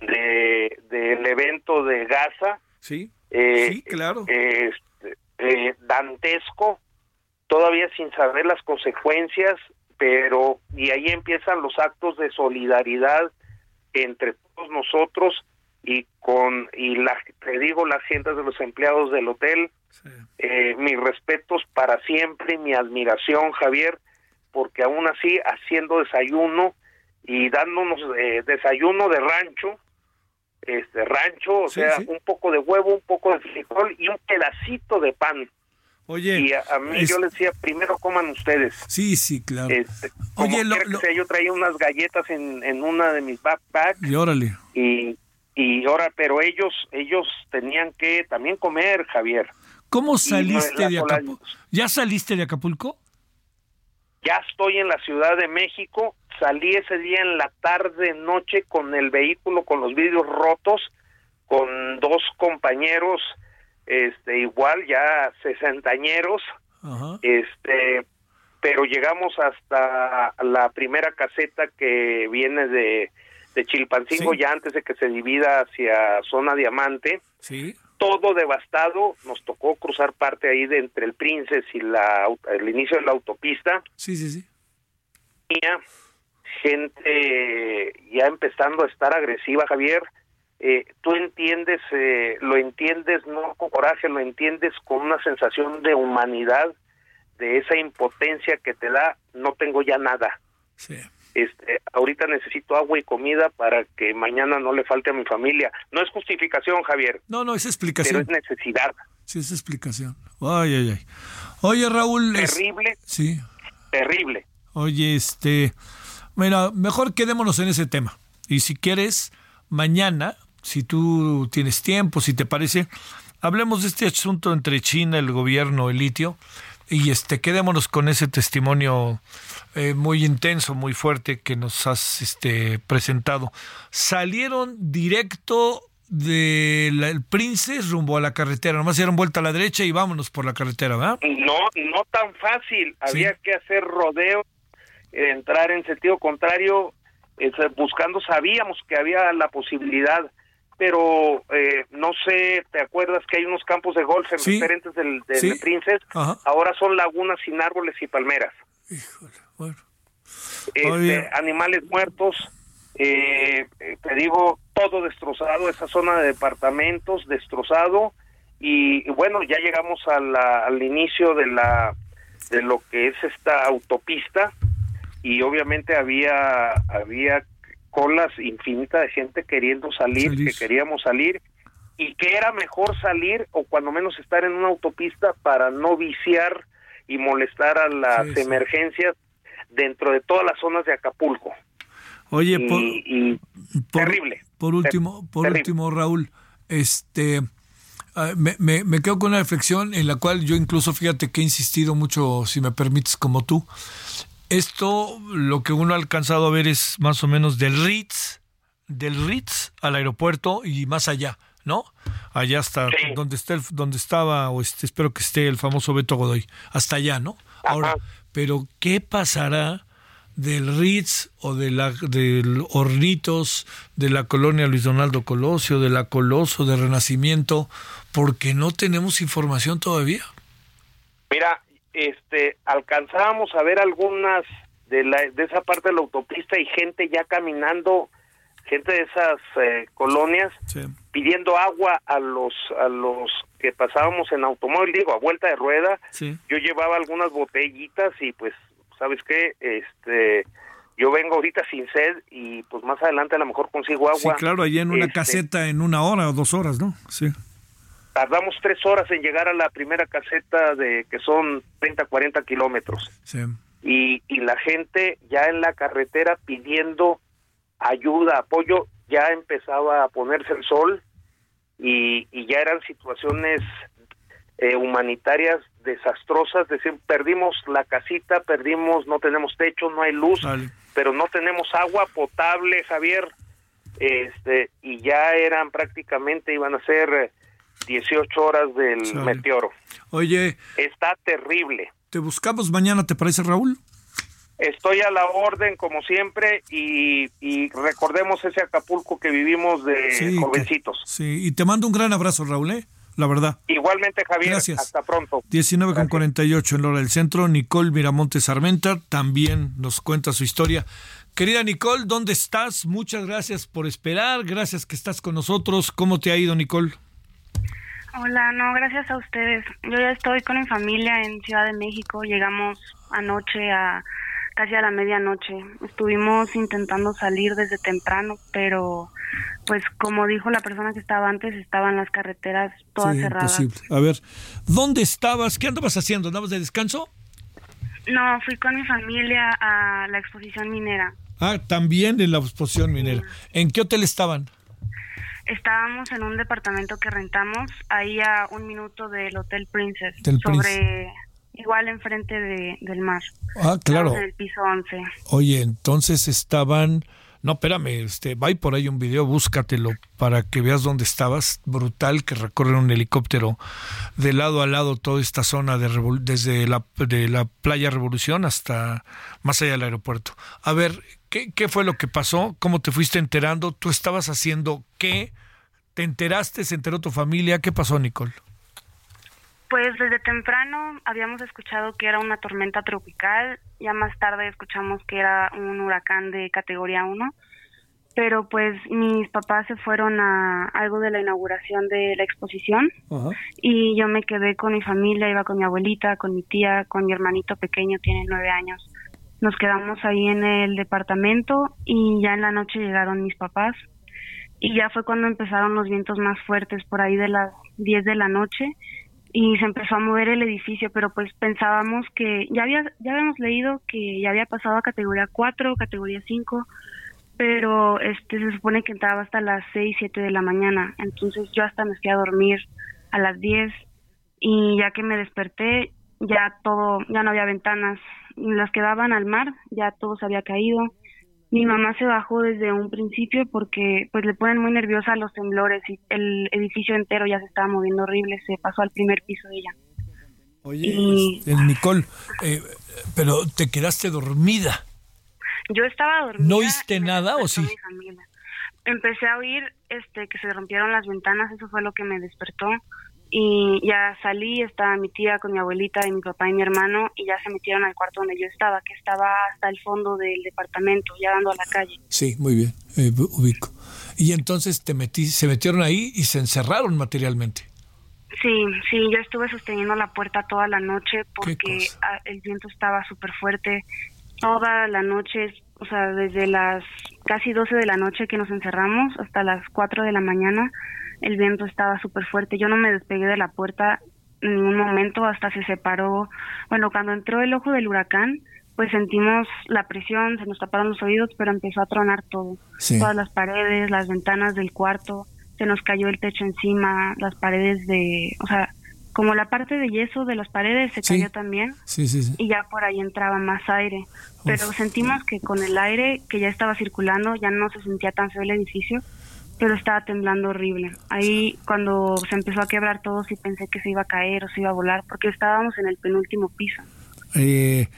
de del evento de Gaza, Sí, eh, sí, claro. este, eh, dantesco, todavía sin saber las consecuencias, pero y ahí empiezan los actos de solidaridad entre todos nosotros y con y la te digo las gentes de los empleados del hotel Sí. eh, mis respetos para siempre mi admiración Javier porque aún así haciendo desayuno y dándonos eh, desayuno de rancho este rancho o Sí, sea sí. un poco de huevo un poco de frijol y un pedacito de pan Oye, y a, a mí es- yo les decía primero coman ustedes sí, sí, claro. este, Oye, lo- lo- sea, yo traía unas galletas en, en una de mis backpacks Y órale. y y ahora pero ellos ellos tenían que también comer Javier ¿Cómo saliste de Acapulco? ¿Ya saliste de Acapulco? ya estoy en la Ciudad de México salí ese día en la tarde noche con el vehículo con los vidrios rotos con dos compañeros este igual ya sesentañeros Ajá. este pero llegamos hasta la primera caseta que viene de, de Chilpancingo Sí. ya antes de que se divida hacia zona diamante Sí. todo devastado nos tocó cruzar parte ahí de entre el Princes y la el inicio de la autopista Sí, sí, sí. Gente ya empezando a estar agresiva Javier eh, tú entiendes eh, lo entiendes no con coraje lo entiendes con una sensación de humanidad de esa impotencia que te da, no tengo ya nada. Sí. Este, ahorita necesito agua y comida para que mañana no le falte a mi familia. No es justificación, Javier, No, no, es pero explicación. es necesidad. Sí, es explicación. Ay, ay, ay. Oye, Raúl. es- Terrible, Sí. terrible. Oye, este. Mira, mejor quedémonos en ese tema. Y si quieres, mañana, si tú tienes tiempo, si te parece, hablemos de este asunto entre China, el gobierno, el litio, y este, quedémonos con ese testimonio eh, muy intenso, muy fuerte que nos has este, presentado. Salieron directo del Princes rumbo a la carretera, nomás dieron vuelta a la derecha y vámonos por la carretera, ¿verdad? No, no tan fácil. Sí. Había que hacer rodeo, entrar en sentido contrario, eh, buscando, sabíamos que había la posibilidad, pero eh, no sé, ¿te acuerdas que hay unos campos de golf en Sí. diferentes del, del Sí. Princes? Ajá. Ahora son lagunas sin árboles y palmeras. Híjole, bueno. Este, animales muertos, eh, eh, te digo, todo destrozado, esa zona de departamentos destrozado y, y bueno, ya llegamos a la- al inicio de la de lo que es esta autopista y obviamente había había colas infinitas de gente queriendo salir, Salir. que queríamos salir y que era mejor salir o cuando menos estar en una autopista para no viciar y molestar a las Sí, sí. emergencias dentro de todas las zonas de Acapulco. Oye, y, por- y Por, terrible. Por último, por terrible. último, Raúl, este ah, me, me- me quedo con una reflexión en la cual yo incluso, fíjate que he insistido mucho, si me permites, como tú. Esto, lo que uno ha alcanzado a ver es más o menos del Ritz, del Ritz al aeropuerto y más allá, ¿no? Allá hasta Sí. donde está el- donde estaba o este, espero que esté el famoso Beto Godoy, hasta allá, ¿no? Ahora, pero ¿qué pasará del Ritz o de la del Hornitos, de la colonia Luis Donaldo Colosio, de la Coloso, de Renacimiento, porque no tenemos información todavía? Mira, este, alcanzábamos a ver algunas de, la, de esa parte de la autopista y gente ya caminando, gente de esas eh, colonias Sí. pidiendo agua a los a los que pasábamos en automóvil, digo, a vuelta de rueda. Sí. Yo llevaba algunas botellitas y pues, ¿sabes qué? Este, yo vengo ahorita sin sed y pues más adelante a lo mejor consigo agua. Sí, claro, allá en una Este, caseta en una hora o dos horas, ¿no? Sí. Tardamos tres horas en llegar a la primera caseta de que son 30, 40 kilómetros. Sí. y, y la gente ya en la carretera pidiendo ayuda, apoyo, ya empezaba a ponerse el sol y, y ya eran situaciones eh, humanitarias desastrosas, decir, perdimos la casita, perdimos, no tenemos techo, no hay luz, pero no tenemos agua potable, Javier, este, y ya eran prácticamente, iban a ser eh, 18 horas del meteoro. Oye, Está terrible. te buscamos mañana, ¿te parece, Raúl? Estoy a la orden como siempre y, y recordemos ese Acapulco que vivimos de Sí, que- jovencitos. Sí, y te mando un gran abrazo, Raúl, ¿eh? La verdad. Igualmente Javier, Gracias. hasta pronto. 19 con 48 en la hora del centro. Nicole Miramontes Armenta también nos cuenta su historia. Querida Nicole, ¿dónde estás? Muchas gracias por esperar. Gracias que estás con nosotros. ¿Cómo te ha ido, Nicole? Hola, no, gracias a ustedes. Yo ya estoy con mi familia en Ciudad de México. Llegamos anoche a casi a la medianoche. Estuvimos intentando salir desde temprano, pero pues como dijo la persona que estaba antes, estaban las carreteras todas Sí, cerradas. imposible. A ver, ¿dónde estabas? ¿Qué andabas haciendo? ¿Andabas de descanso? No, fui con mi familia a la exposición minera. Ah, también en la exposición minera. ¿En qué hotel estaban? Estábamos en un departamento que rentamos ahí a un minuto del Hotel Princess, Del sobre igual enfrente de, del mar. Ah, claro. En el piso 11. Oye, entonces estaban. No, espérame, este, va por ahí un video, búscatelo para que veas dónde estabas. Brutal que recorre un helicóptero de lado a lado toda esta zona de desde la, de la playa Revolución hasta más allá del aeropuerto. A ver, ¿qué, ¿qué fue lo que pasó? ¿Cómo te fuiste enterando? ¿Tú estabas haciendo qué? ¿Te enteraste? ¿Se enteró tu familia? ¿Qué pasó, Nicole? Pues desde temprano habíamos escuchado que era una tormenta tropical, ya más tarde escuchamos que era un huracán de categoría 1 pero pues mis papás se fueron a algo de la inauguración de la exposición y yo me quedé con mi familia, iba con mi abuelita, con mi tía, con mi hermanito pequeño, tiene nueve años. Nos quedamos ahí en el departamento y ya en la noche llegaron mis papás y ya fue cuando empezaron los vientos más fuertes por ahí de las 10 de la noche y se empezó a mover el edificio, pero pues pensábamos que ya había ya habíamos leído que ya había pasado a categoría 4, categoría 5, pero este se supone que entraba hasta las 6, 7 de la mañana, entonces yo hasta me fui a dormir a las 10 y ya que me desperté ya todo ya no había ventanas, las que daban al mar, ya todo se había caído mi mamá se bajó desde un principio porque pues le ponen muy nerviosa los temblores y el edificio entero ya se estaba moviendo horrible, se pasó al primer piso de ella. Oye, este, Nicole, eh, pero te quedaste dormida. Yo estaba dormida. ¿No oíste nada o sí? Empecé a oír este que se rompieron las ventanas, eso fue lo que me despertó y ya salí, estaba mi tía con mi abuelita y mi papá y mi hermano y ya se metieron al cuarto donde yo estaba, que estaba hasta el fondo del departamento, ya dando a la calle. Sí, muy bien, eh, ubico. Y entonces te metí, se metieron ahí y se encerraron materialmente. Sí, sí, yo estuve sosteniendo la puerta toda la noche porque el viento estaba súper fuerte. Toda la noche, o sea, desde las casi 12 de la noche que nos encerramos hasta las 4 de la mañana, el viento estaba súper fuerte. Yo no me despegué de la puerta en ningún momento hasta se separó. Bueno, cuando entró el ojo del huracán, pues sentimos la presión, se nos taparon los oídos, pero empezó a tronar todo. Todas las paredes, las ventanas del cuarto, se nos cayó el techo encima, las paredes de, o sea, como la parte de yeso de las paredes se cayó también sí, sí, y ya por ahí entraba más aire. Pero sentimos que con el aire que ya estaba circulando ya no se sentía tan feo el edificio pero estaba temblando horrible. Ahí cuando se empezó a quebrar todo sí pensé que se iba a caer o se iba a volar porque estábamos en el penúltimo piso. Eh,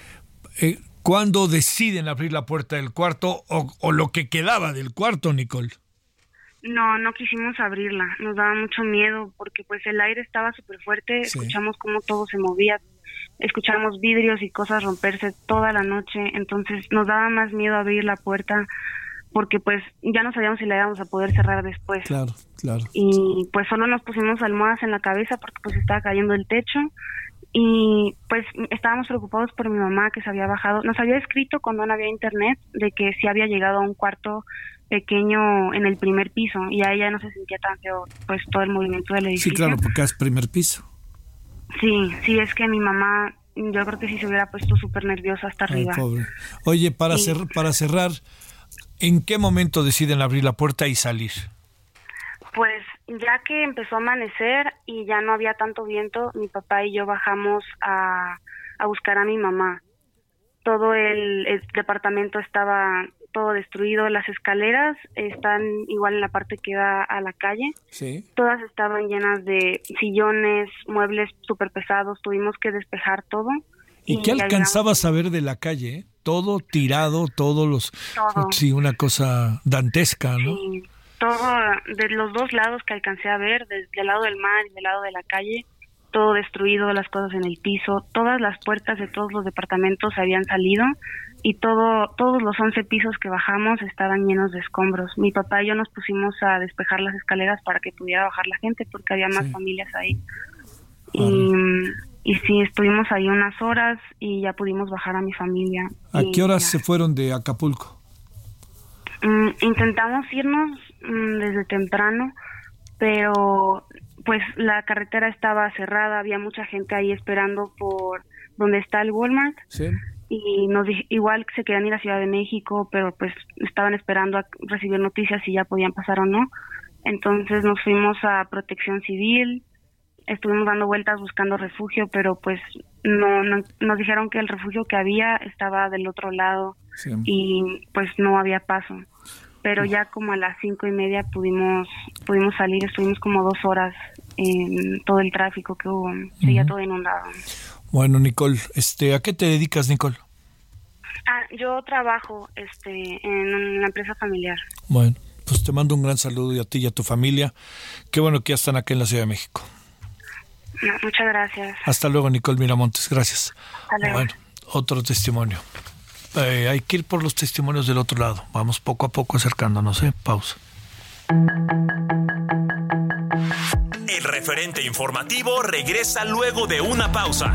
eh, ¿Cuándo deciden abrir la puerta del cuarto o, lo que quedaba del cuarto, Nicole? No, no quisimos abrirla, nos daba mucho miedo porque pues el aire estaba súper fuerte, escuchamos cómo todo se movía, escuchamos vidrios y cosas romperse toda la noche, entonces nos daba más miedo abrir la puerta porque pues ya no sabíamos si la íbamos a poder cerrar después. Claro, claro. Y pues solo nos pusimos almohadas en la cabeza porque pues estaba cayendo el techo y pues estábamos preocupados por mi mamá que se había bajado. Nos había escrito cuando no había internet de que sí había llegado a un cuarto pequeño en el primer piso y a ella no se sentía tan feo pues todo el movimiento del edificio. Sí, claro, porque es primer piso. Sí, sí, es que mi mamá yo creo que sí se hubiera puesto súper nerviosa hasta arriba. Pobre. Oye, para, para cerrar, ¿En qué momento deciden abrir la puerta y salir? Pues ya que empezó a amanecer y ya no había tanto viento, mi papá y yo bajamos a, buscar a mi mamá. Todo el, departamento estaba todo destruido, las escaleras están igual en la parte que da a la calle. Sí. Todas estaban llenas de sillones, muebles súper pesados, tuvimos que despejar todo. ¿Y, qué alcanzabas a ver de la calle? todo tirado, todos los... Sí, una cosa dantesca, ¿no? Sí, todo, de los dos lados que alcancé a ver, desde el lado del mar y del lado de la calle, todo destruido, las cosas en el piso, todas las puertas de todos los departamentos habían salido y todo, todos los 11 pisos que bajamos estaban llenos de escombros. Mi papá y yo nos pusimos a despejar las escaleras para que pudiera bajar la gente porque había más familias ahí. Y y sí, estuvimos ahí unas horas y ya pudimos bajar a mi familia. ¿A qué horas se fueron de Acapulco? Mm, intentamos irnos mm, desde temprano, pero pues la carretera estaba cerrada, había mucha gente ahí esperando por donde está el Walmart. Sí. Y nos igual se querían ir a Ciudad de México, pero pues estaban esperando a recibir noticias si ya podían pasar o no. Entonces nos fuimos a Protección Civil, estuvimos dando vueltas buscando refugio, pero pues no, nos dijeron que el refugio que había estaba del otro lado y pues no había paso. Pero ya como a las cinco y media pudimos pudimos salir, estuvimos como dos horas en todo el tráfico que hubo, seguía todo inundado. Bueno, Nicole, este, ¿a qué te dedicas, Nicole? Ah, yo trabajo este, en una empresa familiar. Bueno, pues te mando un gran saludo y a ti y a tu familia. Qué bueno que ya están aquí en la Ciudad de México muchas gracias. Hasta luego, Nicole Miramontes. Gracias. Hasta luego. Bueno, otro testimonio. eh, hay que ir por los testimonios del otro lado. Vamos poco a poco acercándonos, ¿eh? Pausa. El referente informativo regresa luego de una pausa.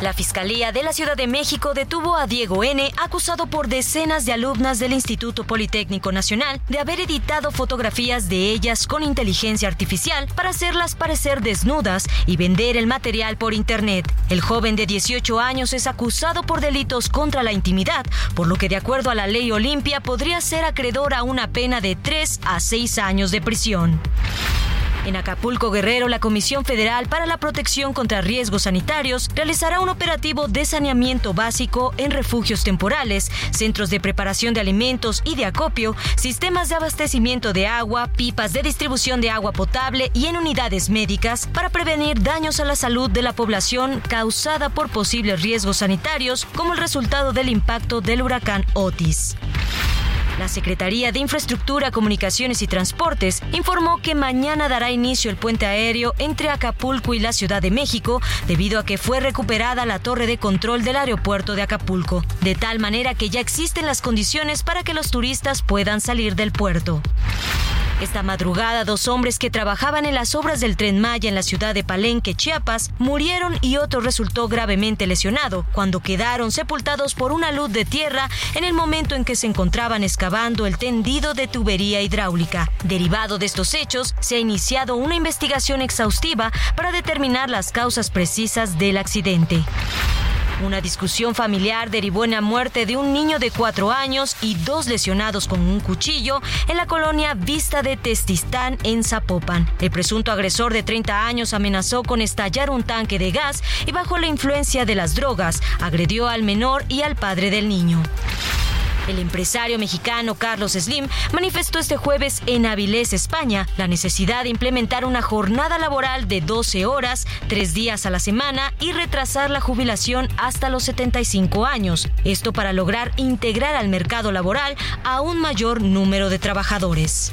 La Fiscalía de la Ciudad de México detuvo a Diego N., acusado por decenas de alumnas del Instituto Politécnico Nacional de haber editado fotografías de ellas con inteligencia artificial para hacerlas parecer desnudas y vender el material por Internet. El joven de 18 años es acusado por delitos contra la intimidad, por lo que de acuerdo a la ley Olimpia podría ser acreedor a una pena de 3 a 6 años de prisión. En Acapulco Guerrero, la Comisión Federal para la Protección contra Riesgos Sanitarios realizará un operativo de saneamiento básico en refugios temporales, centros de preparación de alimentos y de acopio, sistemas de abastecimiento de agua, pipas de distribución de agua potable y en unidades médicas para prevenir daños a la salud de la población causada por posibles riesgos sanitarios como el resultado del impacto del huracán Otis. La Secretaría de Infraestructura, Comunicaciones y Transportes informó que mañana dará inicio el puente aéreo entre Acapulco y la Ciudad de México debido a que fue recuperada la torre de control del aeropuerto de Acapulco, de tal manera que ya existen las condiciones para que los turistas puedan salir del puerto. Esta madrugada, dos hombres que trabajaban en las obras del tren Maya en la ciudad de Palenque, Chiapas, murieron y otro resultó gravemente lesionado cuando quedaron sepultados por una luz de tierra en el momento en que se encontraban excavando el tendido de tubería hidráulica. Derivado de estos hechos, se ha iniciado una investigación exhaustiva para determinar las causas precisas del accidente. Una discusión familiar derivó en la muerte de un niño de cuatro años y dos lesionados con un cuchillo en la colonia Vista de Testistán en Zapopan. El presunto agresor de 30 años amenazó con estallar un tanque de gas y bajo la influencia de las drogas agredió al menor y al padre del niño. El empresario mexicano Carlos Slim manifestó este jueves en Avilés, España, la necesidad de implementar una jornada laboral de 12 horas, tres días a la semana y retrasar la jubilación hasta los 75 años. Esto para lograr integrar al mercado laboral a un mayor número de trabajadores.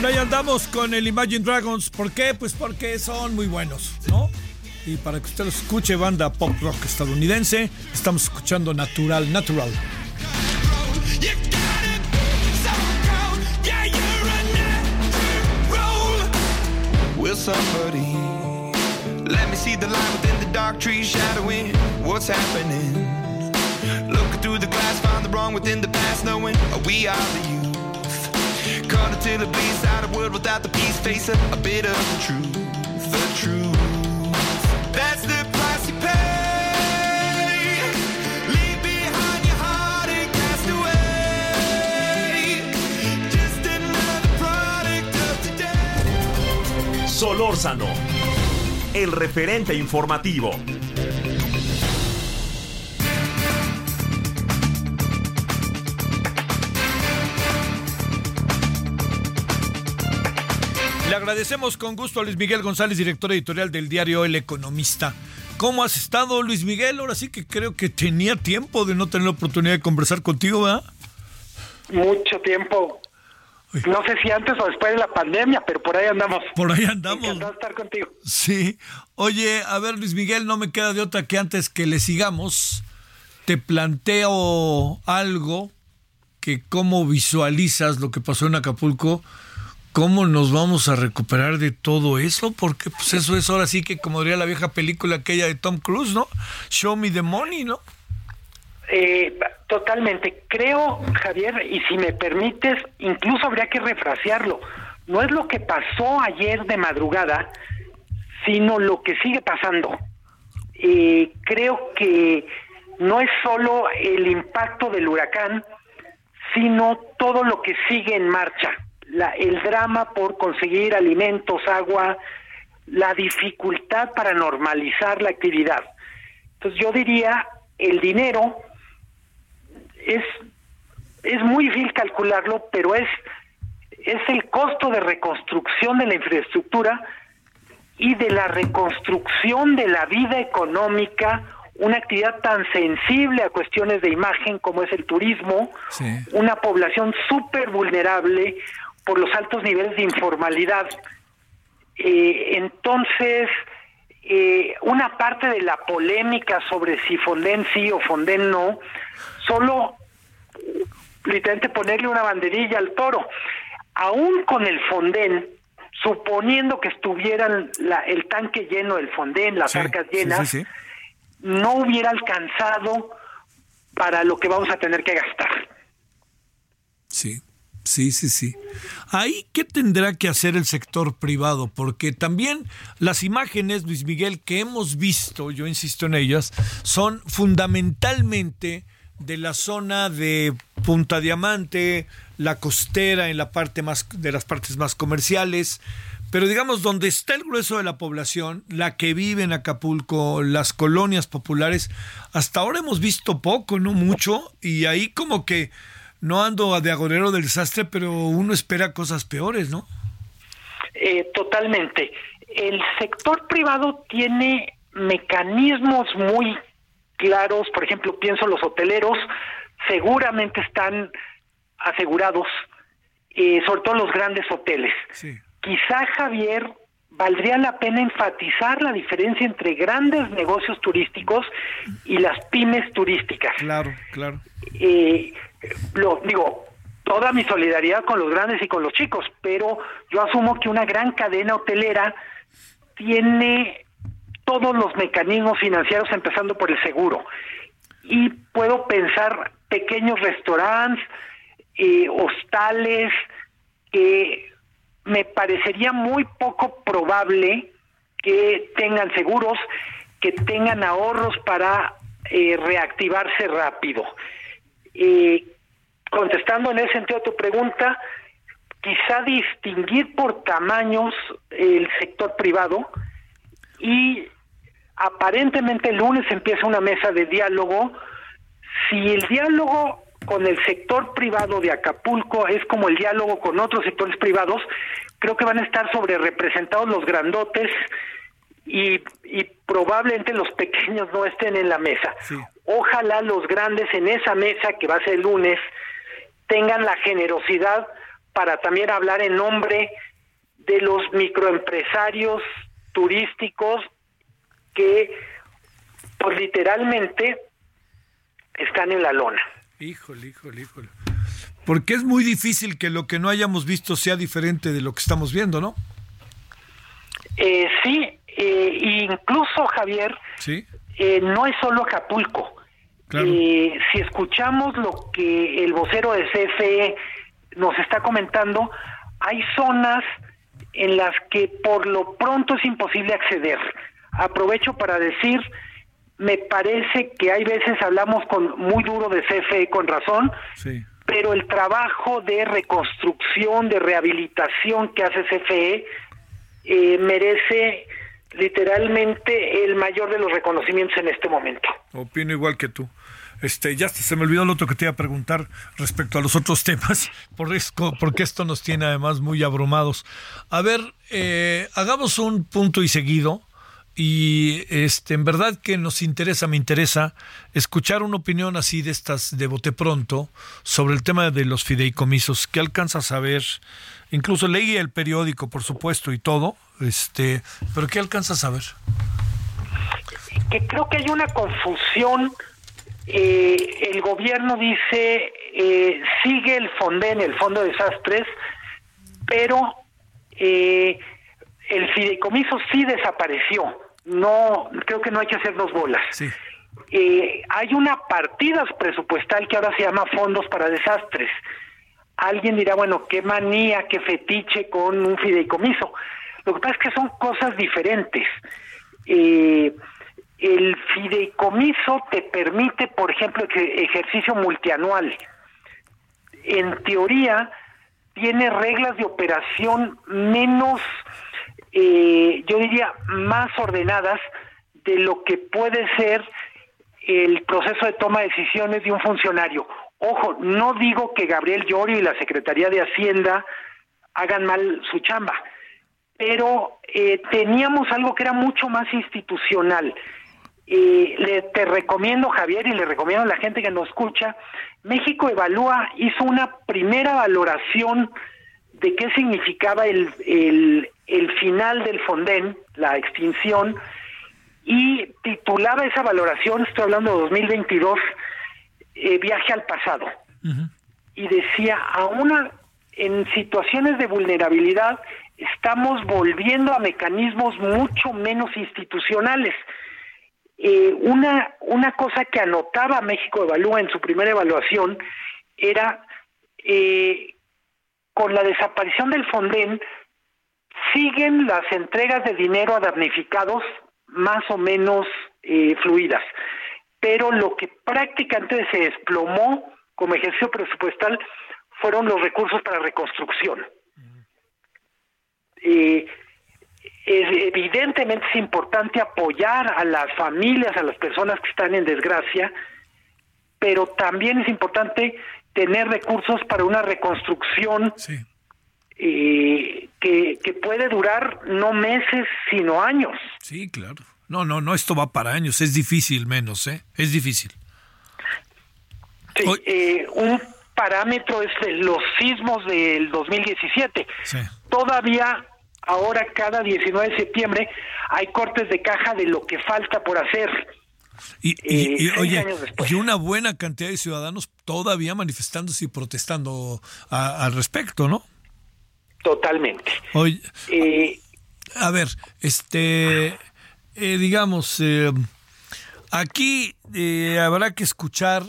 Bueno, ahí andamos con el Imagine Dragons. ¿Por qué? Pues porque son muy buenos, ¿no? Y para que usted los escuche, banda pop rock estadounidense, estamos escuchando Natural, Natural. Will somebody let me see the light within the dark trees shadowing what's happening? Looking through the glass, find the wrong within the past, knowing we are the youth. Price you pay. Solórzano, el referente informativo. Agradecemos con gusto a Luis Miguel González, director editorial del diario El Economista. ¿Cómo has estado, Luis Miguel? Ahora sí que creo que tenía tiempo de no tener la oportunidad de conversar contigo, ¿verdad? Mucho tiempo. No sé si antes o después de la pandemia, pero por ahí andamos. Por ahí andamos. Encantado estar contigo. Sí. Oye, a ver, Luis Miguel, no me queda de otra que antes que le sigamos, te planteo algo que cómo visualizas lo que pasó en Acapulco, cómo nos vamos a recuperar de todo eso, porque pues eso es ahora sí que como diría la vieja película aquella de Tom Cruise, ¿no? Show me the money, ¿no? Eh, totalmente. Creo, Javier, y si me permites, incluso habría que refrasearlo. No es lo que pasó ayer de madrugada, sino lo que sigue pasando. Eh, creo que no es solo el impacto del huracán, sino todo lo que sigue en marcha. La, el drama por conseguir alimentos, agua, la dificultad para normalizar la actividad. Entonces yo diría, el dinero es, es muy difícil calcularlo, pero es, es el costo de reconstrucción de la infraestructura y de la reconstrucción de la vida económica, una actividad tan sensible a cuestiones de imagen como es el turismo, una población súper vulnerable por los altos niveles de informalidad. Eh, entonces, eh, una parte de la polémica sobre si Fonden sí o Fonden no, solo literalmente ponerle una banderilla al toro. Aún con el Fonden, suponiendo que estuvieran la, el tanque lleno del Fonden, las arcas llenas, no hubiera alcanzado para lo que vamos a tener que gastar. Sí, sí, sí, sí. Ahí, ¿qué tendrá que hacer el sector privado? Porque también las imágenes, Luis Miguel, que hemos visto, yo insisto en ellas, son fundamentalmente de la zona de Punta Diamante, la costera en la parte más de las partes más comerciales, pero digamos donde está el grueso de la población, la que vive en Acapulco, las colonias populares, hasta ahora hemos visto poco, no mucho, y ahí como que no ando de agorero del desastre, pero uno espera cosas peores, ¿no? Eh, totalmente. El sector privado tiene mecanismos muy claros, por ejemplo, pienso los hoteleros, seguramente están asegurados, eh, sobre todo los grandes hoteles. Quizá, Javier, valdría la pena enfatizar la diferencia entre grandes negocios turísticos y las pymes turísticas. Claro, claro. Eh, lo digo, toda mi solidaridad con los grandes y con los chicos, pero yo asumo que una gran cadena hotelera tiene todos los mecanismos financieros empezando por el seguro. Y puedo pensar pequeños restaurantes, eh, hostales, que me parecería muy poco probable que tengan seguros, que tengan ahorros para eh, reactivarse rápido. Eh, contestando en ese sentido a tu pregunta, quizá distinguir por tamaños el sector privado y aparentemente el lunes empieza una mesa de diálogo. Si el diálogo con el sector privado de Acapulco es como el diálogo con otros sectores privados, creo que van a estar sobre representados los grandotes y, y probablemente los pequeños no estén en la mesa. Ojalá los grandes en esa mesa que va a ser el lunes tengan la generosidad para también hablar en nombre de los microempresarios turísticos que pues literalmente están en la lona. Híjole, híjole, híjole. Porque es muy difícil que lo que no hayamos visto sea diferente de lo que estamos viendo, ¿no? Eh, sí, eh, incluso Javier, ¿Sí? eh, no es solo Acapulco. Eh, si escuchamos lo que el vocero de CFE nos está comentando, hay zonas en las que por lo pronto es imposible acceder. Aprovecho para decir, me parece que hay veces hablamos con muy duro de CFE con razón, pero el trabajo de reconstrucción, de rehabilitación que hace CFE eh, merece literalmente el mayor de los reconocimientos en este momento. Opino igual que tú. Este, ya se me olvidó lo otro que te iba a preguntar respecto a los otros (laughs) temas, por esto, porque esto nos tiene además muy abrumados. A ver, eh, hagamos un punto y seguido y este en verdad que nos interesa, me interesa escuchar una opinión así de estas de bote pronto sobre el tema de los fideicomisos. ¿Qué alcanzas a ver? Incluso leí el periódico, por supuesto, y todo, este, pero ¿qué alcanzas a ver? que creo que hay una confusión. Eh, el gobierno dice eh, sigue el Fonden, el Fondo de Desastres, pero eh, el fideicomiso sí desapareció. No, creo que no hay que hacer dos bolas. Eh, hay una partida presupuestal que ahora se llama Fondos para Desastres. Alguien dirá, bueno, qué manía, qué fetiche con un fideicomiso. Lo que pasa es que son cosas diferentes. Eh, el fideicomiso te permite, por ejemplo, ejercicio multianual. En teoría, tiene reglas de operación menos, eh, yo diría, más ordenadas de lo que puede ser el proceso de toma de decisiones de un funcionario. Ojo, no digo que Gabriel Llorio y la Secretaría de Hacienda hagan mal su chamba, pero eh, teníamos algo que era mucho más institucional. Eh, le, te recomiendo, Javier, y le recomiendo a la gente que nos escucha, México Evalúa hizo una primera valoración de qué significaba el, el, el final del Fonden, la extinción, y titulaba esa valoración, estoy hablando de 2022, eh, viaje al pasado. Y decía, aún en situaciones de vulnerabilidad, estamos volviendo a mecanismos mucho menos institucionales. Eh, una, una cosa que anotaba México Evalúa en su primera evaluación era eh, con la desaparición del Fonden siguen las entregas de dinero a damnificados más o menos eh, fluidas, pero lo que prácticamente se desplomó como ejercicio presupuestal fueron los recursos para reconstrucción. Eh, evidentemente es importante apoyar a las familias, a las personas que están en desgracia, pero también es importante tener recursos para una reconstrucción eh, que, que puede durar no meses, sino años. Sí, claro. No, no, no, esto va para años, es difícil menos, ¿eh? Es difícil. Sí, eh, un parámetro es de los sismos del 2017. Todavía ahora cada 19 de septiembre hay cortes de caja de lo que falta por hacer. Y, y, y, oye, y una buena cantidad de ciudadanos todavía manifestándose y protestando a- al respecto, ¿no? Totalmente. Oye, Eh, a ver, este, eh, digamos, eh, aquí eh, habrá que escuchar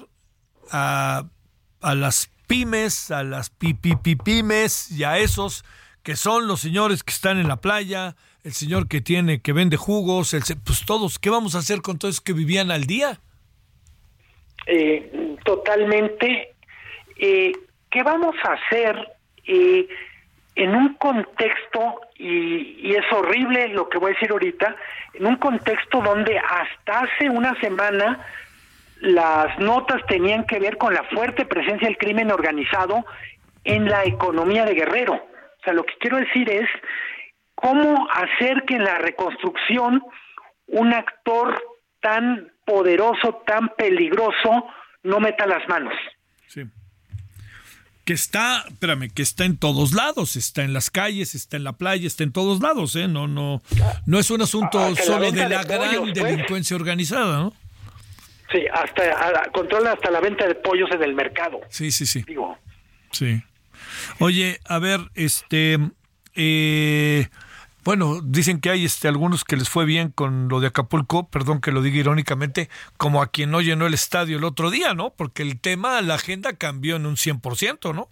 a, a las pymes, a las pipipipymes y a esos que son los señores que están en la playa, el señor que tiene, que vende jugos, el, pues todos, ¿qué vamos a hacer con todos que vivían al día? eh, totalmente. Eh, ¿Qué vamos a hacer eh, en un contexto, y, y es horrible lo que voy a decir ahorita, en un contexto donde hasta hace una semana las notas tenían que ver con la fuerte presencia del crimen organizado en la economía de Guerrero? O sea, lo que quiero decir es cómo hacer que en la reconstrucción un actor tan poderoso, tan peligroso, no meta las manos. Sí. Que está, espérame, que está en todos lados, está en las calles, está en la playa, está en todos lados, ¿eh? No, no, no es un asunto Hasta la solo de de la gran pues. delincuencia organizada, ¿no? Sí, hasta a- controla hasta la venta de pollos en el mercado. Sí, sí, sí. Digo, Sí. Oye, a ver, este, eh, bueno, dicen que hay este, algunos que les fue bien con lo de Acapulco, perdón que lo diga irónicamente, como a quien no llenó el estadio el otro día, ¿no? Porque el tema, la agenda cambió en un 100%, ¿no?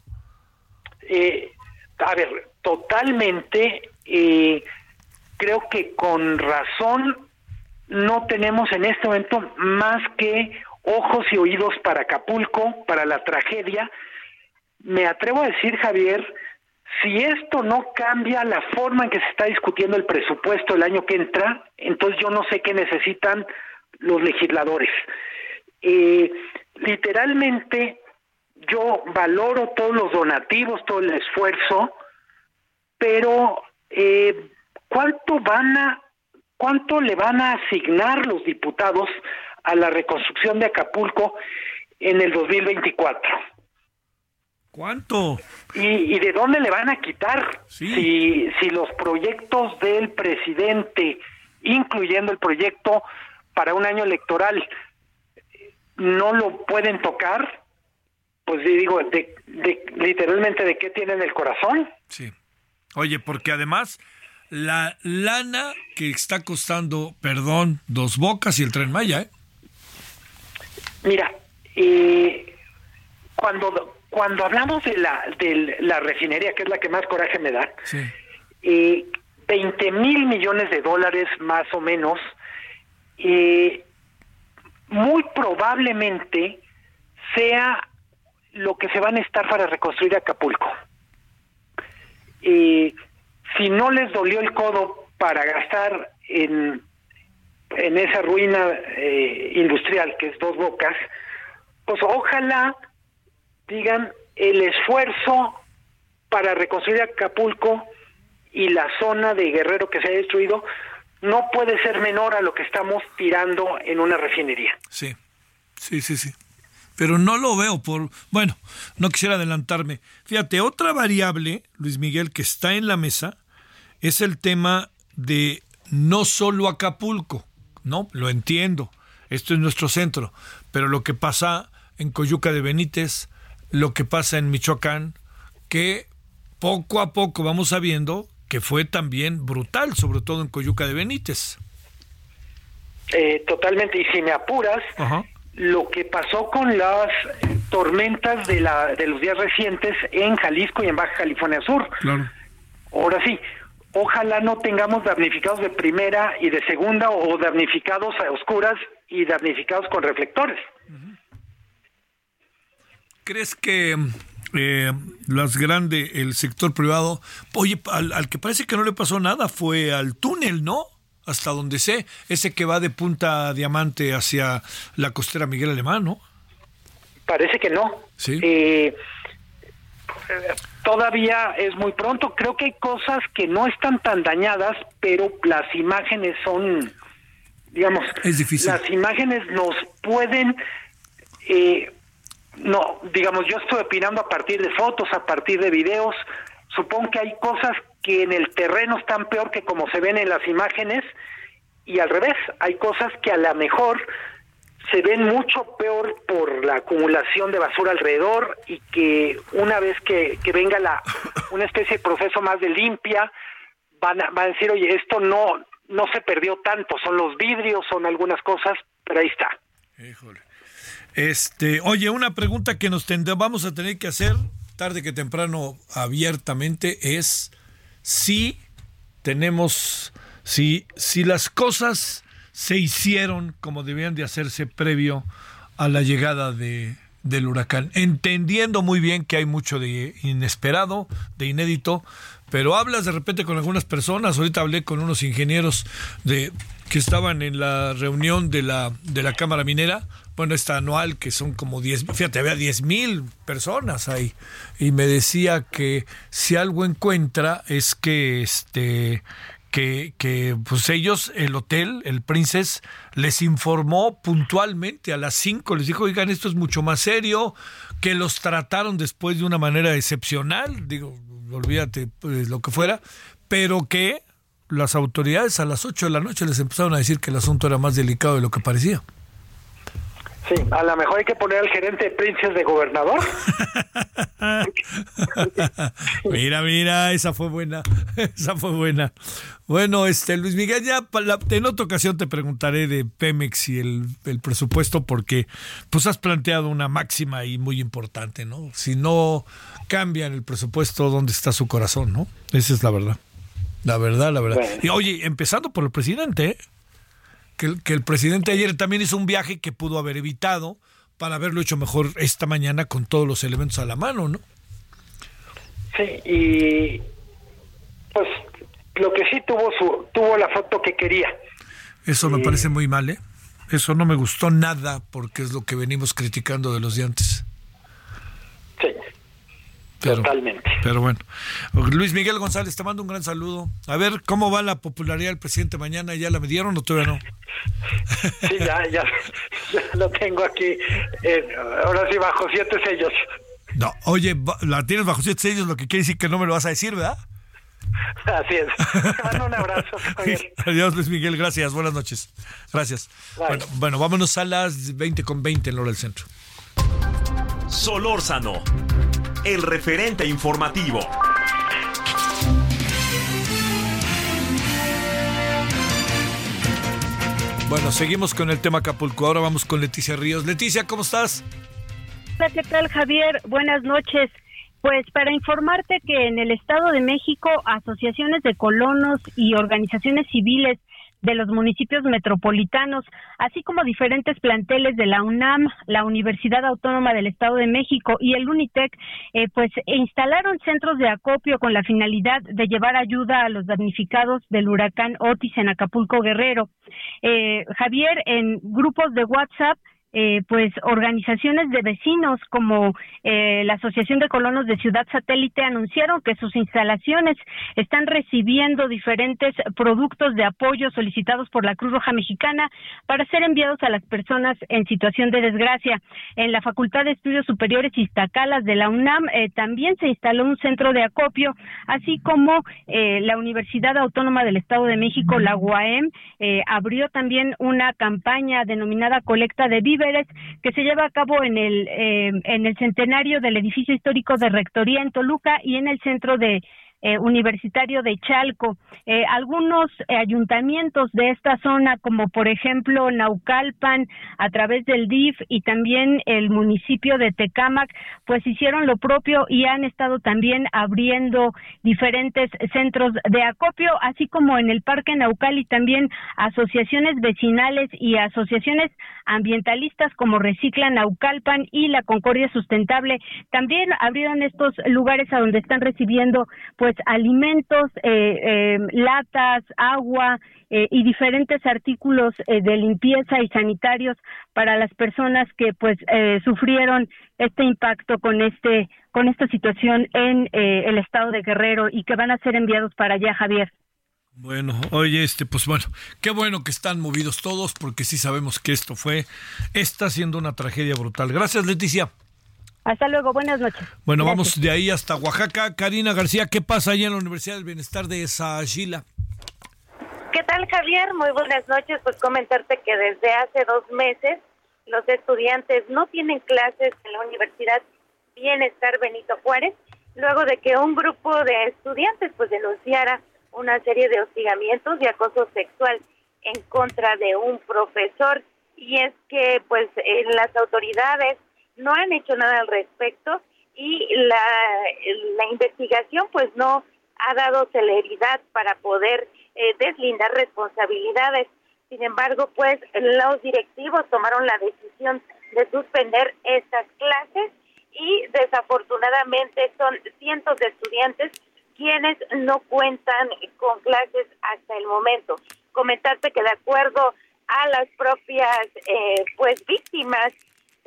eh, a ver, totalmente, eh, creo que con razón no tenemos en este momento más que ojos y oídos para Acapulco, para la tragedia. Me atrevo a decir, Javier, si esto no cambia la forma en que se está discutiendo el presupuesto el año que entra, entonces yo no sé qué necesitan los legisladores. Eh, literalmente, yo valoro todos los donativos, todo el esfuerzo, pero eh, ¿cuánto van a ¿cuánto le van a asignar los diputados a la reconstrucción de Acapulco en el 2024? ¿Cuánto? ¿Y, y de dónde le van a quitar? Si, si los proyectos del presidente, incluyendo el proyecto para un año electoral, no lo pueden tocar, pues digo, de, de- literalmente de qué tienen el corazón. Sí. Oye, porque además la lana que está costando, perdón, dos bocas y el tren Maya, ¿eh? Mira, eh, cuando cuando hablamos de la de la refinería, que es la que más coraje me da, Sí. eh, 20 mil millones de dólares más o menos, eh, muy probablemente sea lo que se va a necesitar para reconstruir Acapulco. Eh, si no les dolió el codo para gastar en, en esa ruina eh, industrial que es Dos Bocas, pues ojalá digan el esfuerzo para reconstruir Acapulco y la zona de Guerrero que se ha destruido no puede ser menor a lo que estamos tirando en una refinería. Sí, sí, sí, sí. Pero no lo veo por... Bueno, no quisiera adelantarme. Fíjate, otra variable, Luis Miguel, que está en la mesa es el tema de no solo Acapulco, ¿no? Lo entiendo, esto es nuestro centro, pero lo que pasa en Coyuca de Benítez, lo que pasa en Michoacán, que poco a poco vamos sabiendo que fue también brutal, sobre todo en Coyuca de Benítez. Eh, totalmente, y si me apuras, Ajá. lo que pasó con las tormentas de, la, de los días recientes en Jalisco y en Baja California Sur. Claro. Ahora sí, ojalá no tengamos damnificados de primera y de segunda o damnificados a oscuras y damnificados con reflectores. ¿Crees que eh, las grandes, el sector privado, oye, al, al que parece que no le pasó nada fue al túnel, ¿no? Hasta donde sé, ese que va de Punta Diamante hacia la costera Miguel Alemán, ¿no? Parece que no. Sí. Eh, todavía es muy pronto. Creo que hay cosas que no están tan dañadas, pero las imágenes son, digamos, Es difícil. las imágenes nos pueden, eh, no, digamos, yo estoy opinando a partir de fotos, a partir de videos. Supongo que hay cosas que en el terreno están peor que como se ven en las imágenes y al revés, hay cosas que a lo mejor se ven mucho peor por la acumulación de basura alrededor y que una vez que, venga la una especie de proceso más de limpia van a, van a decir oye esto no no se perdió tanto son los vidrios son algunas cosas pero ahí está Este, oye, una pregunta que nos tendrá- vamos a tener que hacer tarde que temprano abiertamente es si tenemos, si, si las cosas se hicieron como debían de hacerse previo a la llegada de, del huracán, entendiendo muy bien que hay mucho de inesperado, de inédito, pero hablas de repente con algunas personas, ahorita hablé con unos ingenieros de que estaban en la reunión de la, de la Cámara Minera, bueno, esta anual, que son como 10, fíjate, había 10 mil personas ahí, y me decía que si algo encuentra es que este que, que pues ellos, el hotel, el Princess, les informó puntualmente a las 5, les dijo, oigan, esto es mucho más serio, que los trataron después de una manera excepcional, digo, olvídate pues, lo que fuera, pero que las autoridades a las 8 de la noche les empezaron a decir que el asunto era más delicado de lo que parecía. Sí a lo mejor hay que poner al gerente de Princes de gobernador (laughs) mira, mira, esa fue buena, (laughs) esa fue buena. Bueno, este Luis Miguel, ya la- en otra ocasión te preguntaré de Pemex y el, el presupuesto porque pues has planteado una máxima y muy importante, ¿no? Si no cambian el presupuesto, ¿dónde está su corazón, no? Esa es la verdad. La verdad, la verdad. Bueno. Y oye, empezando por el presidente, ¿eh? Que, el- que el presidente ayer también hizo un viaje que pudo haber evitado para haberlo hecho mejor esta mañana con todos los elementos a la mano, ¿no? sí y pues lo que sí tuvo su tuvo la foto que quería Eso me parece muy mal, ¿eh? Eso no me gustó nada porque es lo que venimos criticando de los de antes. Pero, Totalmente. Pero bueno. Luis Miguel González, te mando un gran saludo. A ver, ¿cómo va la popularidad del presidente mañana? ¿Ya la midieron o todavía no? Sí, ya, ya, ya lo tengo aquí. eh, ahora sí, bajo siete sellos. No, oye, la tienes bajo siete sellos, lo que quiere decir que no me lo vas a decir, ¿verdad? Así es. Te mando un abrazo. Javier. (laughs) Adiós, Luis Miguel, gracias, buenas noches. Gracias. Bueno, bueno, vámonos a las 20 con 20 en la hora del centro. Solórzano, el referente informativo. Bueno, seguimos con el tema Acapulco. Ahora vamos con Leticia Ríos. Leticia, ¿cómo estás? Hola, ¿qué tal, Javier? Buenas noches. Pues para informarte que en el Estado de México, asociaciones de colonos y organizaciones civiles de los municipios metropolitanos, así como diferentes planteles de la UNAM, la Universidad Autónoma del Estado de México y el UNITEC, eh, pues instalaron centros de acopio con la finalidad de llevar ayuda a los damnificados del huracán Otis en Acapulco Guerrero. Eh, Javier, en grupos de WhatsApp, eh, pues organizaciones de vecinos como eh, la Asociación de Colonos de Ciudad Satélite anunciaron que sus instalaciones están recibiendo diferentes productos de apoyo solicitados por la Cruz Roja Mexicana para ser enviados a las personas en situación de desgracia. En la Facultad de Estudios Superiores Iztacalas de la UNAM eh, también se instaló un centro de acopio, así como eh, la Universidad Autónoma del Estado de México, la UAM, abrió también una campaña denominada Colecta de Que se lleva a cabo en el eh, en el centenario del edificio histórico de Rectoría en Toluca y en el centro de eh, universitario de Chalco. Eh, algunos eh, ayuntamientos de esta zona, como por ejemplo Naucalpan, a través del DIF y también el municipio de Tecámac, pues hicieron lo propio y han estado también abriendo diferentes centros de acopio, así como en el Parque Naucal y también asociaciones vecinales y asociaciones ambientalistas como Recicla Naucalpan y la Concordia Sustentable. También abrieron estos lugares a donde están recibiendo pues alimentos, eh, eh, latas, agua eh, y diferentes artículos eh, de limpieza y sanitarios para las personas que pues eh, sufrieron este impacto con este con esta situación en eh, el estado de Guerrero y que van a ser enviados para allá, Javier. Bueno, oye, este, pues bueno, qué bueno que están movidos todos, porque sí sabemos que esto fue, está siendo una tragedia brutal. Gracias, Leticia. Hasta luego, buenas noches. Bueno, Gracias. vamos de ahí hasta Oaxaca. Karina García, ¿qué pasa ahí en la Universidad del Bienestar de Saashila? ¿Qué tal, Javier? Muy buenas noches. Pues comentarte que desde hace dos meses los estudiantes no tienen clases en la Universidad Bienestar Benito Juárez, luego de que un grupo de estudiantes pues denunciara una serie de hostigamientos y acoso sexual en contra de un profesor. Y es que pues eh, las autoridades no han hecho nada al respecto y la, investigación pues no ha dado celeridad para poder eh, deslindar responsabilidades. Sin embargo, pues los directivos tomaron la decisión de suspender estas clases y desafortunadamente son cientos de estudiantes quienes no cuentan con clases hasta el momento. Comentarte que de acuerdo a las propias eh, pues víctimas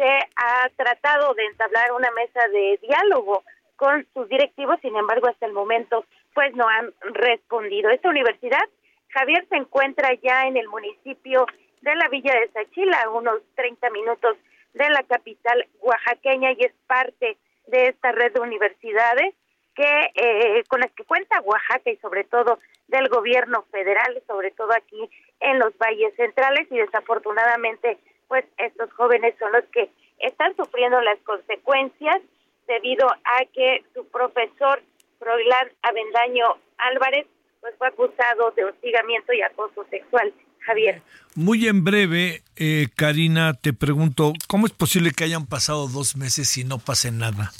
se ha tratado de entablar una mesa de diálogo con sus directivos, sin embargo hasta el momento pues no han respondido. Esta universidad, Javier, se encuentra ya en el municipio de la Villa de Sachila, a unos 30 minutos de la capital oaxaqueña y es parte de esta red de universidades que eh, con las que cuenta Oaxaca y sobre todo del gobierno federal, sobre todo aquí en los valles centrales y desafortunadamente pues estos jóvenes son los que están sufriendo las consecuencias debido a que su profesor Froilán Avendaño Álvarez pues fue acusado de hostigamiento y acoso sexual. Javier. Muy en breve, eh, Karina, te pregunto, ¿cómo es posible que hayan pasado dos meses y no pase nada?